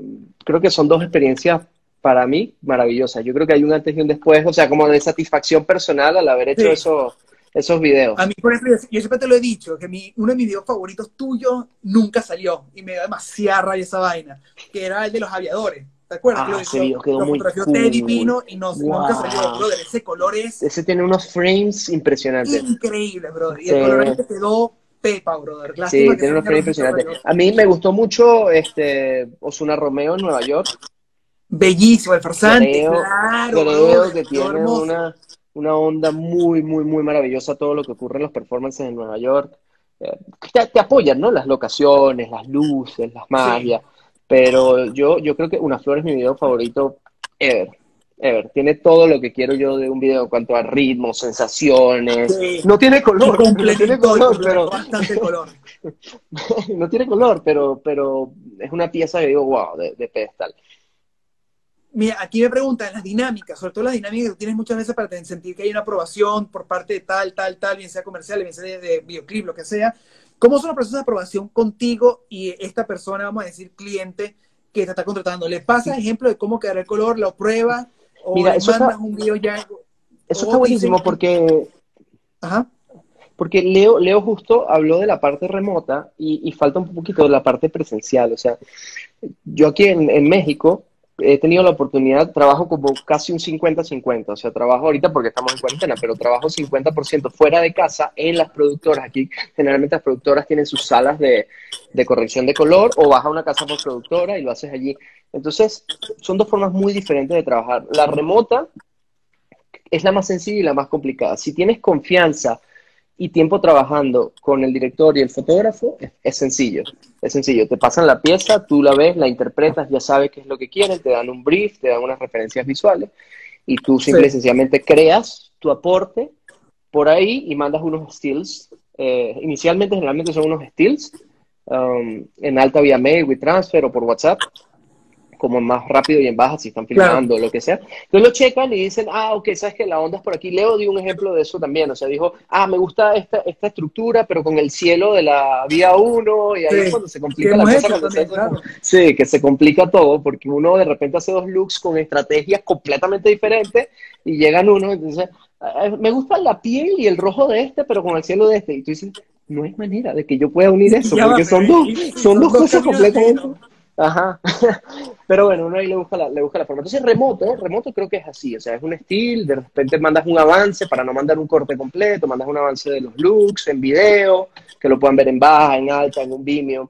creo que son dos experiencias para mí maravillosas. Yo creo que hay un antes y un después, o sea, como de satisfacción personal al haber hecho esos, esos videos. A mí, por ejemplo, yo siempre te lo he dicho, que mi, uno de mis videos favoritos tuyos nunca salió y me da demasiada rabia esa vaina, que era el de los aviadores. ¿Te acuerdas? Ah, ese video quedó muy cool. Y no, nunca salió, brother. Ese color es... Ese tiene unos frames impresionantes. Increíble, brother. Y el color este quedó pepa, brother. sí, tiene unos frames impresionantes. A mí me gustó mucho este Osuna Romeo en Nueva York. Bellísimo, el farsante, claro. Creo que tiene una, una onda muy, muy, muy maravillosa todo lo que ocurre en los performances en Nueva York. Eh, te, apoyan, ¿no? Las locaciones, las luces, las magias. Pero yo, yo creo que Una Flor es mi video favorito ever. Ever. Tiene todo lo que quiero yo de un video en cuanto a ritmo, sensaciones. No tiene color. No tiene color, pero. Bastante color. [LAUGHS] no tiene color, pero, pero es una pieza que digo, wow, de, pedestal. Mira, aquí me preguntan las dinámicas, sobre todo las dinámicas que tú tienes muchas veces para sentir que hay una aprobación por parte de tal, tal, tal, bien sea comercial, bien sea de, videoclip, lo que sea. ¿Cómo son los procesos de aprobación contigo y esta persona, vamos a decir, cliente que te está contratando? ¿Le pasa ejemplo de cómo quedará el color, lo prueba o Mira, eso mandas un video ya? Eso está buenísimo porque... Ajá. Porque Leo, Leo justo habló de la parte remota y, falta un poquito de la parte presencial. O sea, yo aquí en México he tenido la oportunidad, trabajo como casi un 50-50, o sea, trabajo ahorita porque estamos en cuarentena, pero trabajo 50% fuera de casa en las productoras. Aquí generalmente las productoras tienen sus salas de, corrección de color o vas a una casa por productora y lo haces allí. Entonces, son dos formas muy diferentes de trabajar. La remota es la más sencilla y la más complicada. Si tienes confianza y tiempo trabajando con el director y el fotógrafo, es, sencillo. Es sencillo. Te pasan la pieza, tú la ves, la interpretas, ya sabes qué es lo que quieren, te dan un brief, te dan unas referencias visuales y tú simple y sencillamente creas tu aporte por ahí y mandas unos stills. Eh, inicialmente, generalmente son unos stills um, en alta vía mail, WeTransfer o por WhatsApp como más rápido y en baja si están filmando o lo que sea. Entonces lo checan y dicen, ah, ok, sabes que la onda es por aquí. Leo dio un ejemplo de eso también, o sea, dijo, ah, me gusta esta, esta estructura, pero con el cielo de la vía 1 y ahí es cuando se complica la cosa. Sí, que se complica todo porque uno de repente hace dos looks con estrategias completamente diferentes y llegan uno, entonces, me gusta la piel y el rojo de este, pero con el cielo de este. Y tú dices, no hay manera de que yo pueda unir eso, porque son dos, son dos cosas completamente... Ajá. [LAUGHS] Pero bueno, uno ahí le busca, la, le busca la forma. Entonces, remoto, remoto creo que es así. O sea, es un estilo, de repente mandas un avance para no mandar un corte completo, mandas un avance de los looks en video, que lo puedan ver en baja, en alta, en un Vimeo.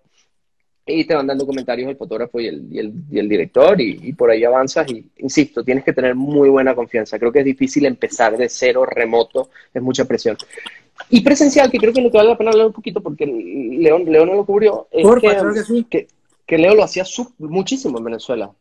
Y te van dando comentarios el fotógrafo y el, y el, y el director, y, y, por ahí avanzas. Y insisto, tienes que tener muy buena confianza. Creo que es difícil empezar de cero remoto, es mucha presión. Y presencial, que creo que lo que vale la pena hablar un poquito, porque León, León no lo cubrió, es que, sí. que que Leo lo hacía muchísimo en Venezuela.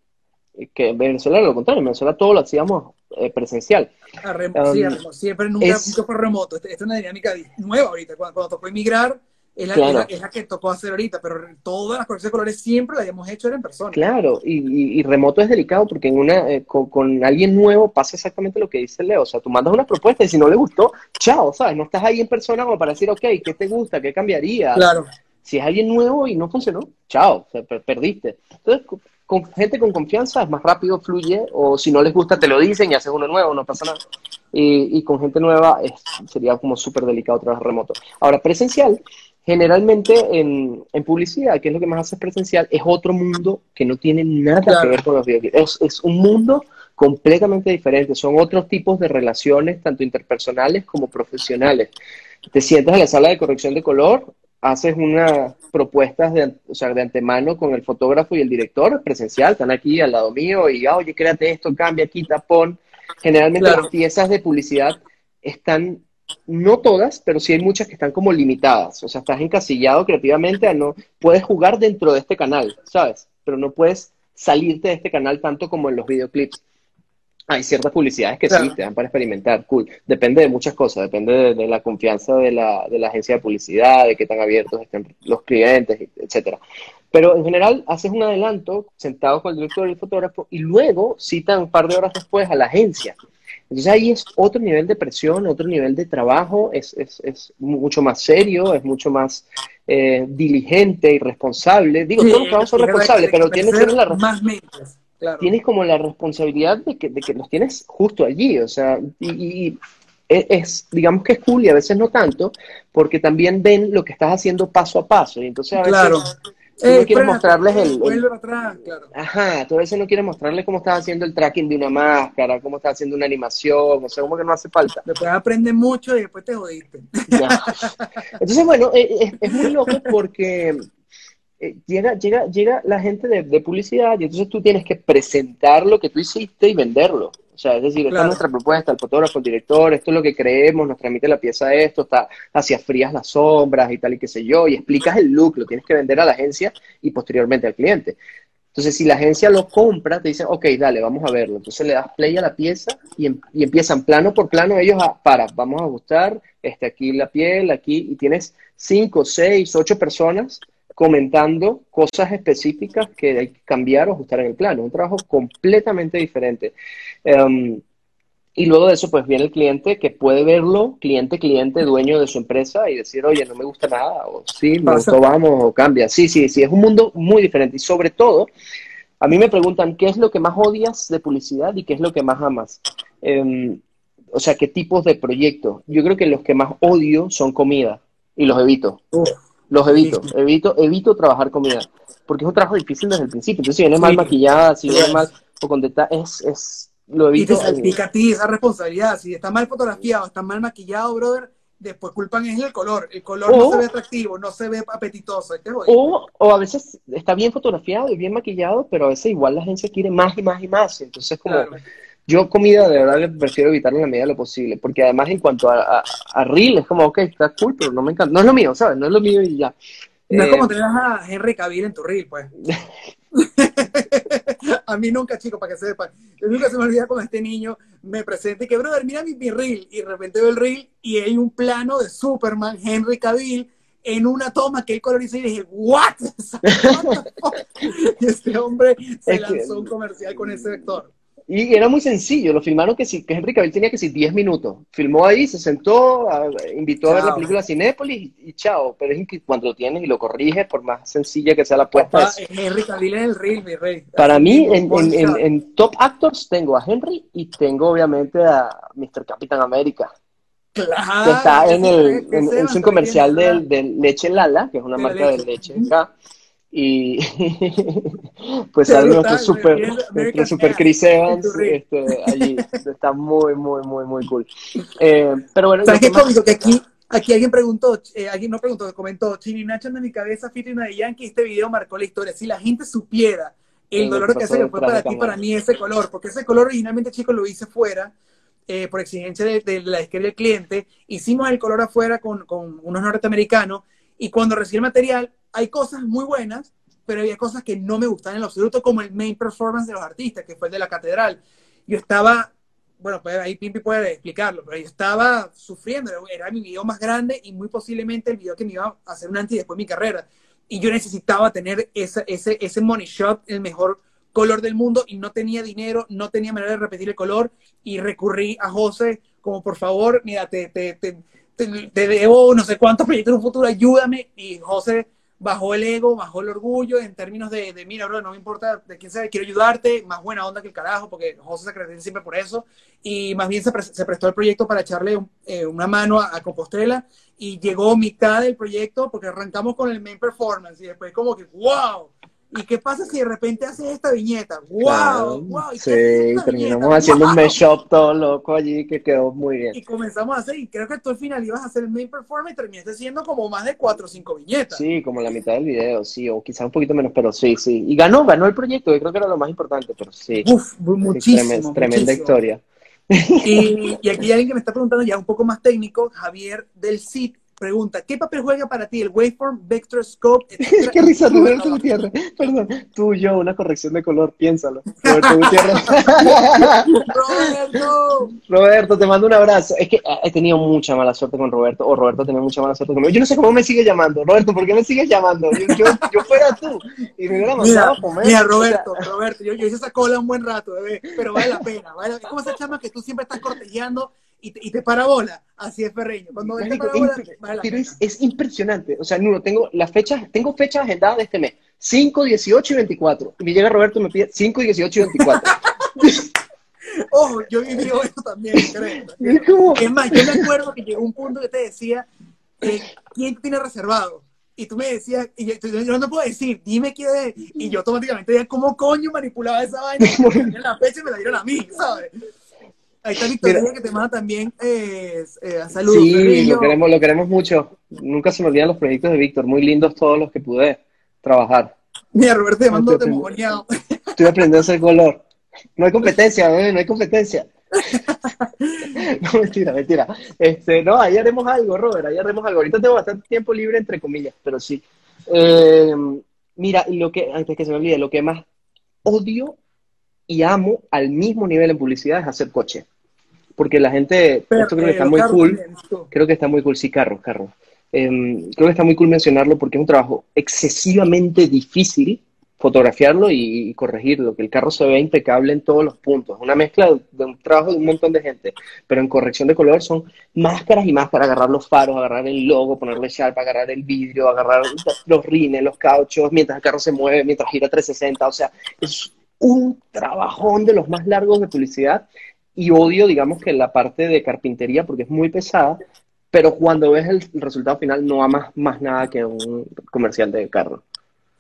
Que en Venezuela lo contrario, en Venezuela todo lo hacíamos eh, presencial. A um, sí, siempre nunca, fue remoto. Esta es una dinámica nueva ahorita. Cuando, tocó emigrar, es la, es, la, que tocó hacer ahorita, pero todas las correcciones de colores siempre las habíamos hecho en persona. Claro, y, y, remoto es delicado porque en una eh, con, alguien nuevo pasa exactamente lo que dice Leo. O sea, tú mandas una propuesta y si no le gustó, chao, ¿sabes? No estás ahí en persona como para decir, ok, ¿qué te gusta? ¿Qué cambiaría? Claro. Si es alguien nuevo y no funcionó, chao, perdiste. Entonces, con gente con confianza es más rápido, fluye, o si no les gusta te lo dicen y haces uno nuevo, no pasa nada. Y, con gente nueva es, sería como súper delicado trabajar remoto. Ahora, presencial, generalmente en, publicidad, que es lo que más haces presencial, es otro mundo que no tiene nada que ver con los videos. Es, es un mundo completamente diferente, son otros tipos de relaciones, tanto interpersonales como profesionales. Te sientas en la sala de corrección de color haces unas propuestas de, o sea, de antemano con el fotógrafo y el director presencial, están aquí al lado mío y, ah, oye, créate esto, cambia, quita, pon. Generalmente las piezas de publicidad están, no todas, pero sí hay muchas que están como limitadas. O sea, estás encasillado creativamente a no, puedes jugar dentro de este canal, ¿sabes? Pero no puedes salirte de este canal tanto como en los videoclips hay ciertas publicidades que sí te dan para experimentar, cool. Depende de muchas cosas, depende de, la confianza de la, de la, agencia de publicidad, de qué tan abiertos estén los clientes, etcétera. Pero en general haces un adelanto sentado con el director y el fotógrafo y luego citan un par de horas después a la agencia. Entonces ahí es otro nivel de presión, otro nivel de trabajo, es, es, es mucho más serio, es mucho más eh, diligente y responsable. Digo, todos los trabajos son responsables, pero tienes que la... Más tienes como la responsabilidad de que, de que los tienes justo allí, o sea, y, e, es, digamos que es cool y a veces no tanto, porque también ven lo que estás haciendo paso a paso, y entonces a veces claro. no quieres mostrarles el, Ajá, tú a veces no quieres mostrarles cómo estás haciendo el tracking de una máscara, cómo estás haciendo una animación, o sea, como que no hace falta. Después aprendes mucho y después te jodiste. Entonces, bueno, e, es muy loco porque eh, llega, llega, llega la gente de, publicidad y entonces tú tienes que presentar lo que tú hiciste y venderlo. O sea, es decir, esta es nuestra propuesta, el fotógrafo, el director, esto es lo que creemos, nos transmite la pieza esto, está hacia frías las sombras y tal y qué sé yo, y explicas el look, lo tienes que vender a la agencia y posteriormente al cliente. Entonces, si la agencia lo compra, te dicen, ok, dale, vamos a verlo. Entonces le das play a la pieza y, em, y empiezan plano por plano ellos a, para, vamos a ajustar, este, aquí la piel, aquí, y tienes cinco, seis, ocho personas comentando cosas específicas que hay que cambiar o ajustar en el plano. Un trabajo completamente diferente. Em, y luego de eso, pues viene el cliente que puede verlo, cliente, cliente, dueño de su empresa y decir, oye, no me gusta nada, o sí, me gustó, vamos, o cambia. Sí, sí, sí, es un mundo muy diferente. Y sobre todo, a mí me preguntan, ¿qué es lo que más odias de publicidad y qué es lo que más amas? Em, o sea, ¿qué tipos de proyectos? Yo creo que los que más odio son comida y los evito. Los evito, evito, evito trabajar comida, porque es un trabajo difícil desde el principio. Entonces, si viene mal maquillada, si viene mal o con detalle, es, es, lo evito. Y te salpica a ti esa responsabilidad. Si está mal fotografiado, está mal maquillado, brother, después culpan es el color. El color no se ve atractivo, no se ve apetitoso. o, o, a veces está bien fotografiado y bien maquillado, pero a veces igual la agencia quiere más y más y más. Entonces, como... Yo comida de verdad le prefiero evitar en la medida de lo posible, porque además en cuanto a, a, reel es como, ok, está cool, pero no me encanta. No es lo mío, ¿sabes? No es lo mío y ya. No es como eh, tener a Henry Cavill en tu reel, pues. [LAUGHS] a mí nunca, chicos, para que sepan. Yo nunca se me olvida cuando este niño me presenta y que, brother, mira mi, mi reel. Y de repente veo el reel y hay un plano de Superman, Henry Cavill, en una toma que él colorizó y dije, ¿what? [LAUGHS] y este hombre se lanzó un comercial con ese vector. Y era muy sencillo, lo filmaron que sí, que Henry Cavill tenía que sí 10 minutos. Filmó ahí, se sentó, invitó a ver la película Cinépolis y, chao. Pero es que cuando lo tienes y lo corriges, por más sencilla que sea la puesta. Henry Cavill es el rey, mi rey. Para mí, en, en, Top Actors tengo a Henry y tengo obviamente a Mr. Capitán América. Claro. Que está en el, en, un comercial del, del, Leche Lala, que es una marca de leche acá y [LAUGHS] pues algo nuestro super, nuestro super Chris Evans este, allí [LAUGHS] está muy, muy, muy, muy cool. Eh, pero bueno, ¿sabes qué cómico? Que aquí, aquí alguien preguntó, eh, alguien no preguntó, comentó, Chini Nacho de mi cabeza, Fitrina de Yankee, este video marcó la historia. Si la gente supiera el dolor que hace que fue para ti, para mí, ese color, porque ese color originalmente, chicos, lo hice fuera. Eh, por exigencia de, de la izquierda del cliente, hicimos el color afuera con, con unos norteamericanos y cuando recibí el material hay cosas muy buenas, pero había cosas que no me gustaban en lo absoluto, como el main performance de los artistas, que fue el de la catedral. Yo estaba, bueno, pues ahí Pimpi puede explicarlo, pero yo estaba sufriendo, era mi video más grande y muy posiblemente el video que me iba a hacer un antes y después de mi carrera. Y yo necesitaba tener ese, ese, ese money shot, el mejor color del mundo, y no tenía dinero, no tenía manera de repetir el color, y recurrí a José como, por favor, mira, te, te, te, te debo no sé cuántos proyectos en un futuro, ayúdame, y José bajó el ego, bajó el orgullo en términos de, mira, bro, no me importa de quién sea, quiero ayudarte, más buena onda que el carajo, porque José se caracteriza siempre por eso, y más bien se, se prestó el proyecto para echarle eh, una mano a, Compostela, y llegó mitad del proyecto, porque arrancamos con el main performance, y después como que, wow, ¿Y qué pasa si de repente haces esta viñeta? ¡Wow! wow sí, terminamos haciendo un mashup todo loco allí que quedó muy bien. Y comenzamos a hacer, y creo que tú al final ibas a hacer el main performance y terminaste haciendo como más de cuatro o cinco viñetas. Sí, como la mitad del video, sí, o quizás un poquito menos, pero sí, sí. Y ganó, ganó el proyecto, yo creo que era lo más importante, pero sí. Uf, muchísimo. tremenda, historia. Y, y, aquí hay alguien que me está preguntando ya un poco más técnico, Javier del CIT, Pregunta, ¿qué papel juega para ti el waveform, vector scope, [LAUGHS] Qué risa, Roberto Gutiérrez. Perdón, tú y yo, una corrección de color, piénsalo. [LAUGHS] Roberto Gutiérrez. Roberto. Roberto, te mando un abrazo. Es que he tenido mucha mala suerte con Roberto, o Roberto tiene mucha mala suerte conmigo. Yo no sé cómo me sigue llamando. Roberto, ¿por qué me sigues llamando? Yo, yo, fuera tú. Y me hubiera mandado a comer. Mira, Roberto, Roberto, yo, yo hice esa cola un buen rato, bebé, pero vale la pena. Vale, es como esa chama que tú siempre estás cortejando y te, y te parabola. Así es Ferreño. Cuando es, pero es, impresionante. O sea, no tengo las fechas, tengo fechas agendadas de este mes. 5, 18 y 24. Y me llega Roberto y me pide 5, 18 y 24. [LAUGHS] Ojo, yo viví eso también, creo. [LAUGHS] Es, más, yo me acuerdo que llegó un punto que te decía, eh, ¿quién tiene reservado? Y tú me decías, y yo, no puedo decir, dime quién es. Y yo automáticamente decía, ¿cómo coño manipulaba esa vaina? [LAUGHS] Me la fecha y me la dieron a mí, ¿sabes? Ahí está Victoria que te manda también eh, eh, saludos. Sí, lo queremos, lo queremos mucho. Nunca se me olvidan los proyectos de Víctor. Muy lindos todos los que pude trabajar. Mira, Roberto, te mando mojoneado. Estoy aprendiendo a hacer color. No hay competencia, bebé, no hay competencia. [LAUGHS] no, mentira, mentira. Este, no, ahí haremos algo, Robert, ahí haremos algo. Ahorita tengo bastante tiempo libre, entre comillas, pero sí. Eh, mira, lo que, antes que se me olvide, lo que más odio y amo al mismo nivel en publicidad es hacer coche porque la gente, esto creo que está muy cool, creo que está muy cool, sí, carros, carros. Em, creo que está muy cool mencionarlo porque es un trabajo excesivamente difícil fotografiarlo y, corregirlo, que el carro se vea impecable en todos los puntos. Es una mezcla de, un trabajo de un montón de gente, pero en corrección de color son máscaras y máscaras, agarrar los faros, agarrar el logo, ponerle sharp, agarrar el vidrio, agarrar los rines, los cauchos, mientras el carro se mueve, mientras gira 360, o sea, es un trabajón de los más largos de publicidad y odio, digamos, que la parte de carpintería porque es muy pesada, pero cuando ves el resultado final no amas más nada que un comercial de carro.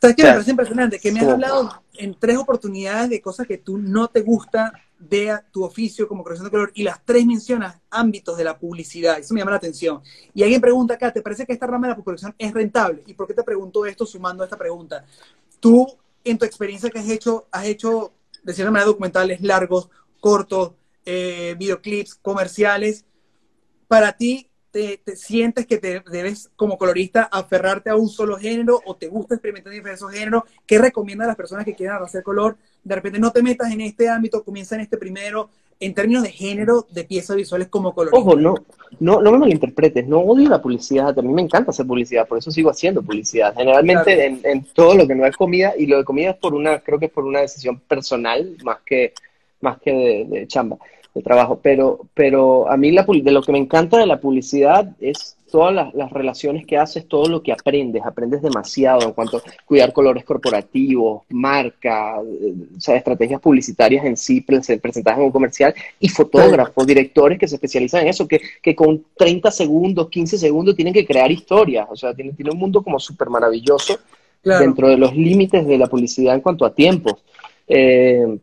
¿Sabes qué me parece impresionante? Que me has hablado en tres oportunidades de cosas que tú no te gusta de tu oficio como corrección de color y las tres mencionas ámbitos de la publicidad. Eso me llama la atención. Y alguien pregunta acá, ¿te parece que esta rama de la corrección es rentable? ¿Y por qué te pregunto esto sumando a esta pregunta? Tú, en tu experiencia que has hecho, has hecho de cierta manera documentales largos, cortos, eh, videoclips, comerciales. Para ti, te, sientes que te debes como colorista aferrarte a un solo género o te gusta experimentar diferentes géneros? ¿Qué recomiendas a las personas que quieran hacer color? De repente no te metas en este ámbito, comienza en este primero, en términos de género de piezas visuales como colorista. Ojo, no, no, no me malinterpretes, no odio la publicidad, a mí me encanta hacer publicidad, por eso sigo haciendo publicidad. Generalmente en, todo lo que no es comida, y lo de comida es por una, creo que es por una decisión personal más que, más que de chamba de trabajo, pero, pero a mí la, de lo que me encanta de la publicidad es todas las, relaciones que haces, todo lo que aprendes, aprendes demasiado en cuanto a cuidar colores corporativos, marca, eh, estrategias publicitarias en sí, presentadas en un comercial, y fotógrafos, directores que se especializan en eso, que, que, con 30 segundos, 15 segundos tienen que crear historias, o sea, tiene, tiene un mundo como súper maravilloso dentro de los límites de la publicidad en cuanto a tiempos. Eh,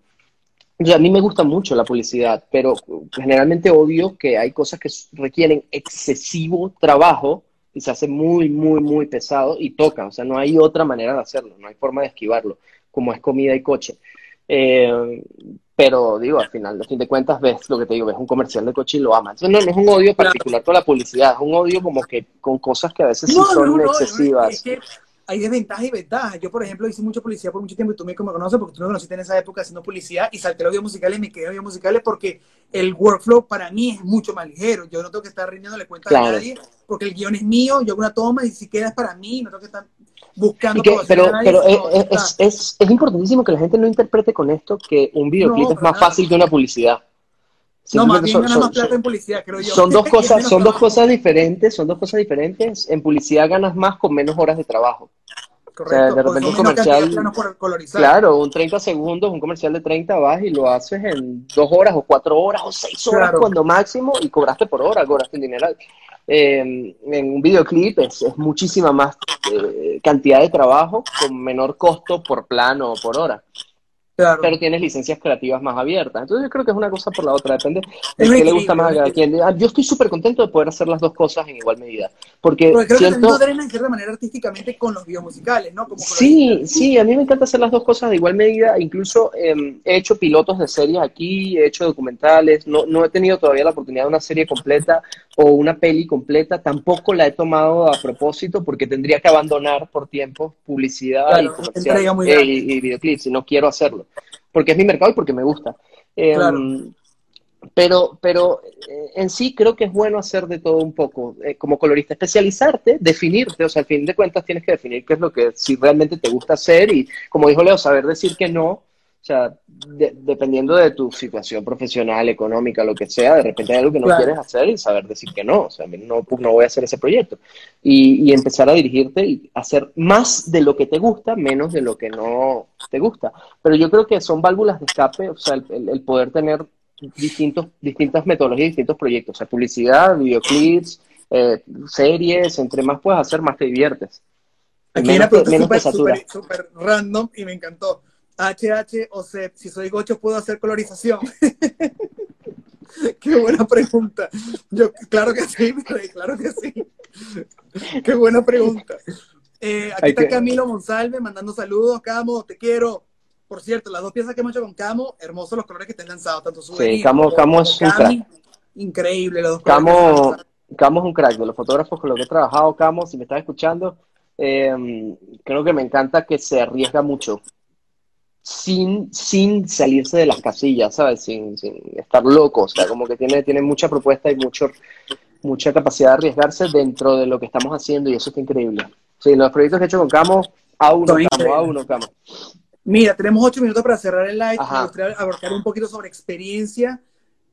a mí me gusta mucho la publicidad, pero generalmente odio que hay cosas que requieren excesivo trabajo y se hace muy, muy, muy pesado y toca. O sea, no hay otra manera de hacerlo, no hay forma de esquivarlo, como es comida y coche. Eh, pero digo, al final, a fin de cuentas, ves lo que te digo, ves un comercial de coche y lo amas. no, no es un odio particular con la publicidad, es un odio como que con cosas que a veces sí son excesivas hay desventajas y ventajas. Yo, por ejemplo, hice mucha publicidad por mucho tiempo y tú me conoces porque tú me conociste en esa época haciendo publicidad y salté los videos musicales y me quedé en videos musicales porque el workflow para mí es mucho más ligero. Yo no tengo que estar rindiéndole cuenta a nadie porque el guion es mío, yo hago una toma y si queda es para mí, no tengo que estar buscando Pero, pero es, es, es, importantísimo que la gente no interprete con esto que un videoclip es más fácil que una publicidad. No, más bien más plata en publicidad, creo yo. Son dos [LAUGHS] cosas, son dos cosas diferentes, son dos cosas diferentes. En publicidad ganas más con menos horas de trabajo. Correcto, de repente un comercial, claro, un 30 segundos, un comercial de 30 vas y lo haces en dos horas o cuatro horas o seis horas cuando máximo y cobraste por hora, cobraste en dinero. Eh, en un videoclip es, es muchísima más eh, cantidad de trabajo con menor costo por plano o por hora pero tienes licencias creativas más abiertas. Entonces yo creo que es una cosa por la otra, depende de qué le gusta más a cada quien. Ah, yo estoy súper contento de poder hacer las dos cosas en igual medida. Porque, creo siento... que en cierta manera artísticamente con los videos musicales, ¿no? sí, sí, a mí me encanta hacer las dos cosas de igual medida. Incluso em, he hecho pilotos de series aquí, he hecho documentales, no, no he tenido todavía la oportunidad de una serie completa o una peli completa, tampoco la he tomado a propósito porque tendría que abandonar por tiempo publicidad y, comercial, eh, y videoclips, si no quiero hacerlo porque es mi mercado y porque me gusta. Em, pero, pero eh, en sí creo que es bueno hacer de todo un poco, eh, como colorista, especializarte, definirte, o sea, al fin de cuentas tienes que definir qué es lo que si realmente te gusta hacer y, como dijo Leo, saber decir que no o sea, dependiendo de tu situación profesional, económica, lo que sea, de repente hay algo que no quieres hacer y saber decir que no. O sea, no, pues no voy a hacer ese proyecto. Y, y, empezar a dirigirte y hacer más de lo que te gusta, menos de lo que no te gusta. Pero yo creo que son válvulas de escape, o sea, el, poder tener distintos, distintas metodologías, distintos proyectos. O sea, publicidad, videoclips, eh, series, entre más puedes hacer, más te diviertes. Aquí menos, una súper random y me encantó. HH o C, si soy gocho, ¿puedo hacer colorización? [LAUGHS] Qué buena pregunta. Yo, claro que sí, claro que sí. Qué buena pregunta. Eh, aquí está Camilo Monsalve mandando saludos. Camo, te quiero. Por cierto, las dos piezas que hemos hecho con Camo, hermosos los colores que te han lanzado, tanto su Sí, Camo, Camo es un crack. Increíble los dos Camo, Camo es un crack. De los fotógrafos con los que he trabajado, Camo, si me estás escuchando, eh, creo que me encanta que se arriesga mucho sin, sin salirse de las casillas, ¿sabes? Sin, sin estar loco, o sea, como que tiene, tiene mucha propuesta y mucho, mucha capacidad de arriesgarse dentro de lo que estamos haciendo y eso está increíble. Sí, los proyectos que he hecho con Camo, a uno, Camo, a uno, Camo. Mira, tenemos ocho minutos para cerrar el live. Me gustaría abarcar un poquito sobre experiencia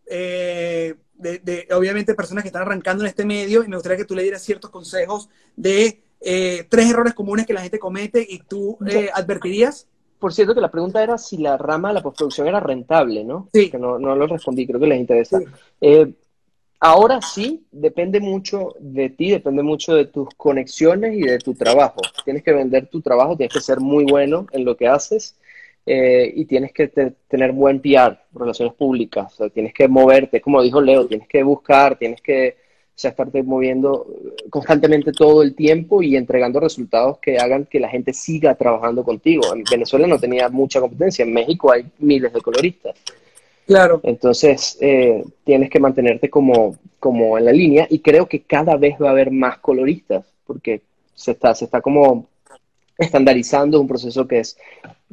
eh, de, obviamente, personas que están arrancando en este medio y me gustaría que tú le dieras ciertos consejos de eh, tres errores comunes que la gente comete y tú eh, advertirías. Por cierto, que la pregunta era si la rama de la postproducción era rentable, ¿no? Sí. Que no, no lo respondí, creo que les interesa. ahora sí, depende mucho de ti, depende mucho de tus conexiones y de tu trabajo. Tienes que vender tu trabajo, tienes que ser muy bueno en lo que haces eh, y tienes que tener buen PR, relaciones públicas, tienes que moverte, como dijo Leo, tienes que buscar, tienes que estarte moviendo constantemente todo el tiempo y entregando resultados que hagan que la gente siga trabajando contigo. En Venezuela no tenía mucha competencia, en México hay miles de coloristas. Claro. Entonces, eh, tienes que mantenerte como, como en la línea y creo que cada vez va a haber más coloristas porque se está, se está como estandarizando un proceso que es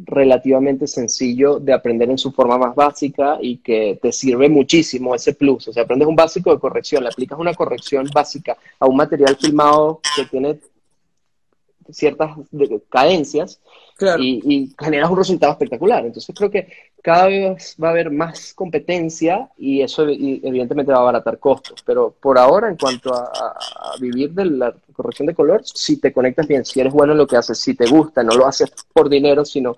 relativamente sencillo de aprender en su forma más básica y que te sirve muchísimo ese plus. O sea, aprendes un básico de corrección, le aplicas una corrección básica a un material filmado que tiene ciertas cadencias y, generas un resultado espectacular. Entonces creo que cada vez va a haber más competencia y eso evidentemente va a abaratar costos. Pero por ahora, en cuanto a, vivir de la corrección de color, si te conectas bien, si eres bueno en lo que haces, si te gusta, no lo haces por dinero, sino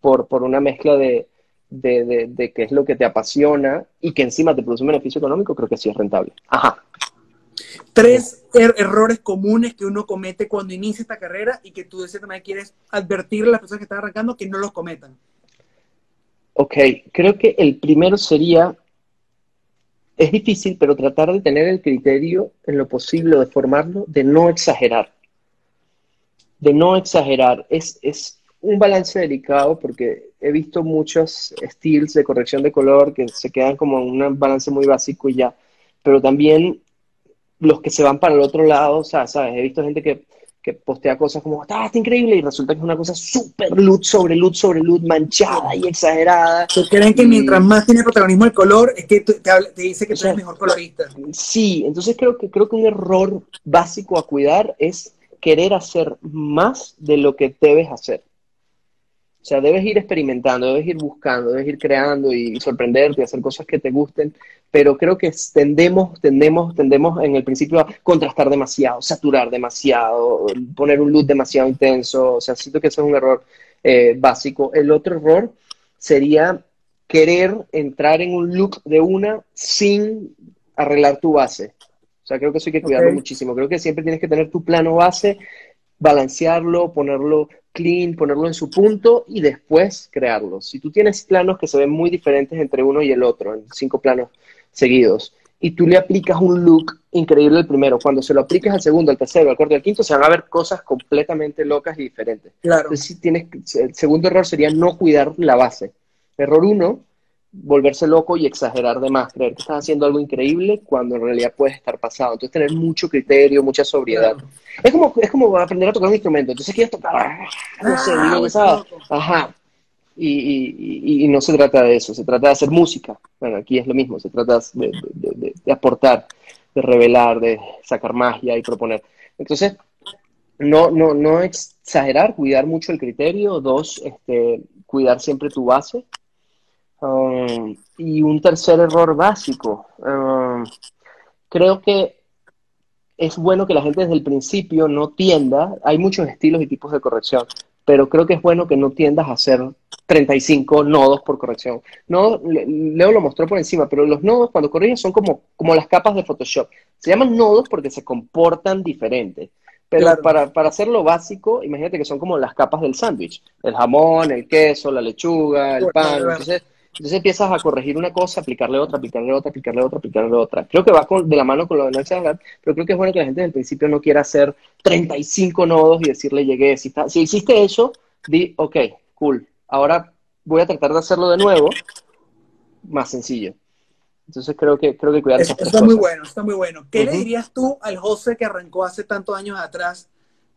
por, por una mezcla de, de, de, qué es lo que te apasiona y que encima te produce un beneficio económico, creo que sí es rentable. Ajá. Tres er-, errores comunes que uno comete cuando inicia esta carrera y que tú de cierta manera quieres advertir a las personas que están arrancando que no los cometan. Ok, creo que el primero sería, es difícil, pero tratar de tener el criterio en lo posible de formarlo, de no exagerar. De no exagerar. Es, es un balance delicado porque he visto muchos estilos de corrección de color que se quedan como en un balance muy básico y ya. Pero también los que se van para el otro lado, o sea, ¿sabes? He visto gente que, que postea cosas como, ah, está increíble, y resulta que es una cosa súper luz sobre luz sobre luz, manchada y exagerada. Creen que mientras más tiene protagonismo el color, es que te, dice que tú eres mejor colorista. Sí, entonces creo que, creo que un error básico a cuidar es querer hacer más de lo que debes hacer. O sea, debes ir experimentando, debes ir buscando, debes ir creando y sorprenderte, hacer cosas que te gusten, pero creo que tendemos, tendemos, tendemos en el principio a contrastar demasiado, saturar demasiado, poner un look demasiado intenso, o sea, siento que ese es un error eh, básico. El otro error sería querer entrar en un look de una sin arreglar tu base. O sea, creo que eso hay que cuidarlo muchísimo. Creo que siempre tienes que tener tu plano base, balancearlo, ponerlo clean, ponerlo en su punto y después crearlo. Si tú tienes planos que se ven muy diferentes entre uno y el otro, en cinco planos seguidos, y tú le aplicas un look increíble al primero, cuando se lo apliques al segundo, al tercero, al cuarto y al quinto, se van a ver cosas completamente locas y diferentes. Claro. Entonces, si tienes, el segundo error sería no cuidar la base. Error uno, volverse loco y exagerar de más, creer que estás haciendo algo increíble cuando en realidad puedes estar pasado. Entonces, tener mucho criterio, mucha sobriedad. Es, como, es como aprender a tocar un instrumento. Entonces, quieres tocar, ah, no sé, ah, ajá. Y, y, no se trata de eso, se trata de hacer música. Bueno, aquí es lo mismo, se trata de, de aportar, de revelar, de sacar magia y proponer. Entonces, no, no, no exagerar, cuidar mucho el criterio. Dos, este, cuidar siempre tu base Um, y un tercer error básico. Um, creo que es bueno que la gente desde el principio no tienda, hay muchos estilos y tipos de corrección, pero creo que es bueno que no tiendas a hacer 35 nodos por corrección. No, Leo lo mostró por encima, pero los nodos cuando corrigen son como, como las capas de Photoshop. Se llaman nodos porque se comportan diferente. Pero para, para hacerlo básico, imagínate que son como las capas del sándwich. El jamón, el queso, la lechuga, el pan. Entonces, entonces empiezas a corregir una cosa, aplicarle otra, aplicarle otra, aplicarle otra, aplicarle otra. Creo que va de la mano con lo de no exagerar, pero creo que es bueno que la gente desde el principio no quiera hacer 35 nodos y decirle llegué. Si, está, si hiciste eso, di, ok, cool. Ahora voy a tratar de hacerlo de nuevo, más sencillo. Entonces creo que creo que cuidar Eso Está muy bueno, está muy bueno. ¿Qué le dirías tú al José que arrancó hace tantos años atrás,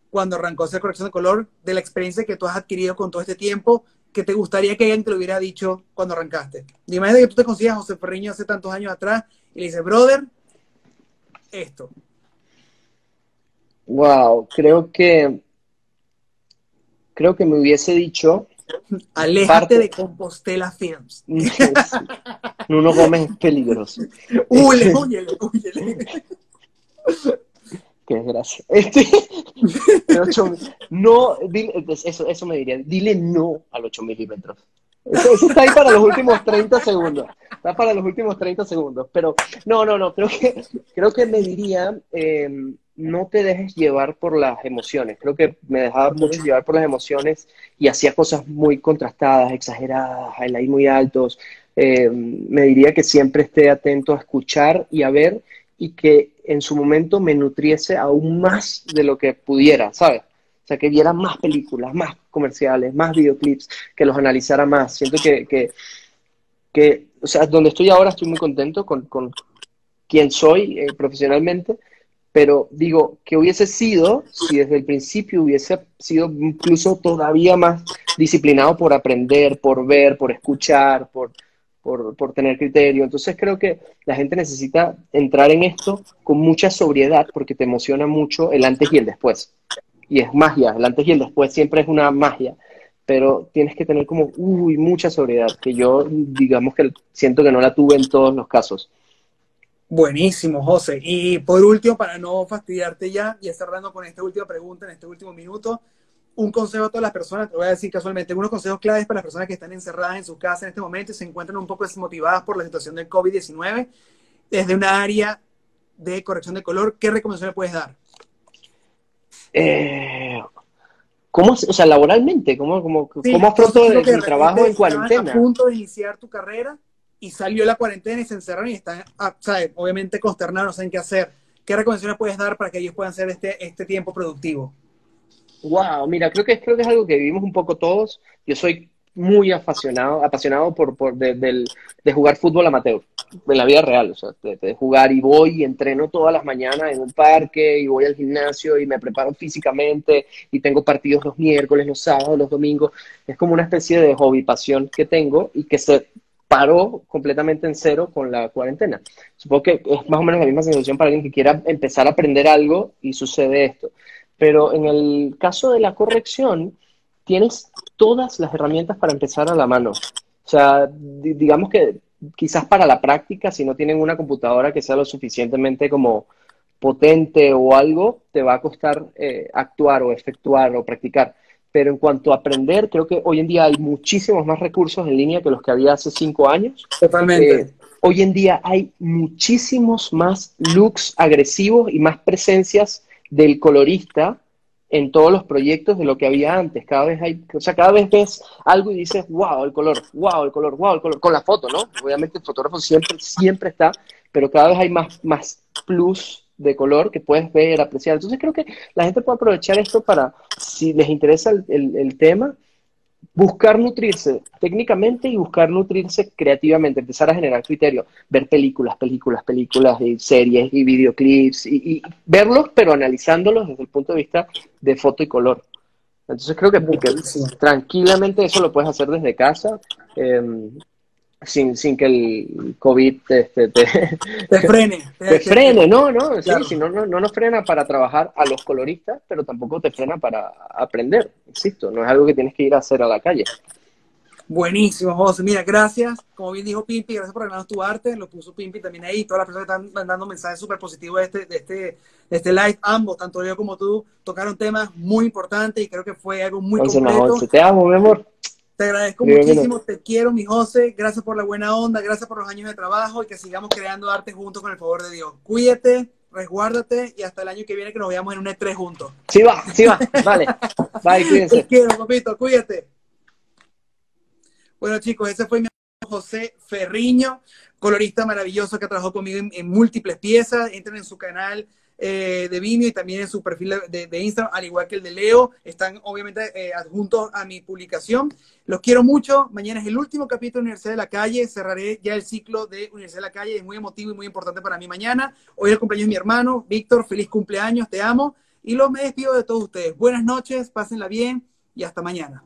cuando arrancó a hacer corrección de color, de la experiencia que tú has adquirido con todo este tiempo que te gustaría que alguien te lo hubiera dicho cuando arrancaste? Imagínate que tú te consigas José Ferriño hace tantos años atrás y le dices, brother, esto? Wow, creo que creo que me hubiese dicho Aléjate de Compostela Films. [LAUGHS] Nuno Gómez es peligroso. Huyele, huyele, huyele. [LAUGHS] Qué desgracia. [LAUGHS] Este, no, eso, eso me diría, dile no al 8 milímetros. Eso, está ahí para los últimos 30 segundos. Está para los últimos 30 segundos. Pero no, no, no. Creo que, creo que me diría, eh, no te dejes llevar por las emociones. Creo que me dejaba mucho llevar por las emociones y hacía cosas muy contrastadas, exageradas, highlights muy altos. Eh, me diría que siempre esté atento a escuchar y a ver y que en su momento me nutriese aún más de lo que pudiera, ¿sabes? O sea, que viera más películas, más comerciales, más videoclips, que los analizara más. Siento que, que, que o sea, donde estoy ahora estoy muy contento con, con quien soy eh, profesionalmente, pero digo, que hubiese sido si desde el principio hubiese sido incluso todavía más disciplinado por aprender, por ver, por escuchar, por, por, tener criterio. Entonces creo que la gente necesita entrar en esto con mucha sobriedad porque te emociona mucho el antes y el después. Y es magia, el antes y el después siempre es una magia, pero tienes que tener como, uy, mucha sobriedad, que yo digamos que siento que no la tuve en todos los casos. Buenísimo, José. Y por último, para no fastidiarte ya, y cerrando con esta última pregunta en este último minuto, un consejo a todas las personas, te voy a decir casualmente, unos consejos claves para las personas que están encerradas en su casa en este momento y se encuentran un poco desmotivadas por la situación del COVID-19, desde una área de corrección de color, ¿qué recomendación le puedes dar? Eh, ¿Cómo, o sea, laboralmente? ¿Cómo, cómo, ¿cómo afronto el, trabajo en cuarentena? a punto de iniciar tu carrera y salió la cuarentena y se encerraron y están, ah, obviamente consternados, no saben qué hacer. ¿Qué recomendaciones puedes dar para que ellos puedan hacer este, este tiempo productivo? Wow, mira, creo que, es algo que vivimos un poco todos. Yo soy muy apasionado, apasionado por, por de, de, jugar fútbol amateur, en la vida real, o sea, de, jugar y voy y entreno todas las mañanas en un parque y voy al gimnasio y me preparo físicamente y tengo partidos los miércoles, los sábados, los domingos. Es como una especie de hobby, pasión que tengo y que se paró completamente en cero con la cuarentena. Supongo que es más o menos la misma sensación para alguien que quiera empezar a aprender algo y sucede esto. Pero en el caso de la corrección, tienes todas las herramientas para empezar a la mano. O sea, digamos que quizás para la práctica, si no tienen una computadora que sea lo suficientemente como potente o algo, te va a costar eh, actuar o efectuar o practicar pero en cuanto a aprender, creo que hoy en día hay muchísimos más recursos en línea que los que había hace cinco años. Totalmente. Eh, hoy en día hay muchísimos más looks agresivos y más presencias del colorista en todos los proyectos de lo que había antes. Cada vez hay, o sea, cada vez ves algo y dices, wow, el color, wow, el color, wow, el color, con la foto, ¿no? Obviamente el fotógrafo siempre, siempre está, pero cada vez hay más, más plus de color que puedes ver, apreciar. Entonces creo que la gente puede aprovechar esto para, si les interesa el, tema, buscar nutrirse técnicamente y buscar nutrirse creativamente, empezar a generar criterio, ver películas, películas, películas y series y videoclips y, verlos, pero analizándolos desde el punto de vista de foto y color. Entonces creo que, tranquilamente eso lo puedes hacer desde casa. Em, sin, sin que el COVID te, te, te, [LAUGHS] frene. Te, frene, no, no, sí, si no, no, no nos frena para trabajar a los coloristas, pero tampoco te frena para aprender, insisto, no es algo que tienes que ir a hacer a la calle. Buenísimo, José. Mira, gracias. Como bien dijo Pimpi, gracias por regalarnos tu arte. Lo puso Pimpi también ahí. Todas las personas que están mandando mensajes súper positivos de este, de, este, de este live, ambos, tanto yo como tú, tocaron temas muy importantes y creo que fue algo muy completo. Te amo, mi amor. Te agradezco muchísimo, te quiero, mi José. Gracias por la buena onda, gracias por los años de trabajo y que sigamos creando arte juntos con el favor de Dios. Cuídate, resguárdate y hasta el año que viene que nos veamos en un E3 juntos. Sí va, sí va, vale. Bye, [LAUGHS] cuídense. Te quiero, papito, cuídate. Bueno, chicos, ese fue mi José Ferriño, colorista maravilloso que trabajó conmigo en, en múltiples piezas. Entren en su canal eh, de Vimeo y también en su perfil de, Instagram, al igual que el de Leo. Están obviamente eh, adjuntos a mi publicación. Los quiero mucho. Mañana es el último capítulo de Universidad de la Calle. Cerraré ya el ciclo de Universidad de la Calle. Es muy emotivo y muy importante para mí mañana. Hoy es el cumpleaños de mi hermano. Víctor, feliz cumpleaños. Te amo. Y los me despido de todos ustedes. Buenas noches, pásenla bien y hasta mañana.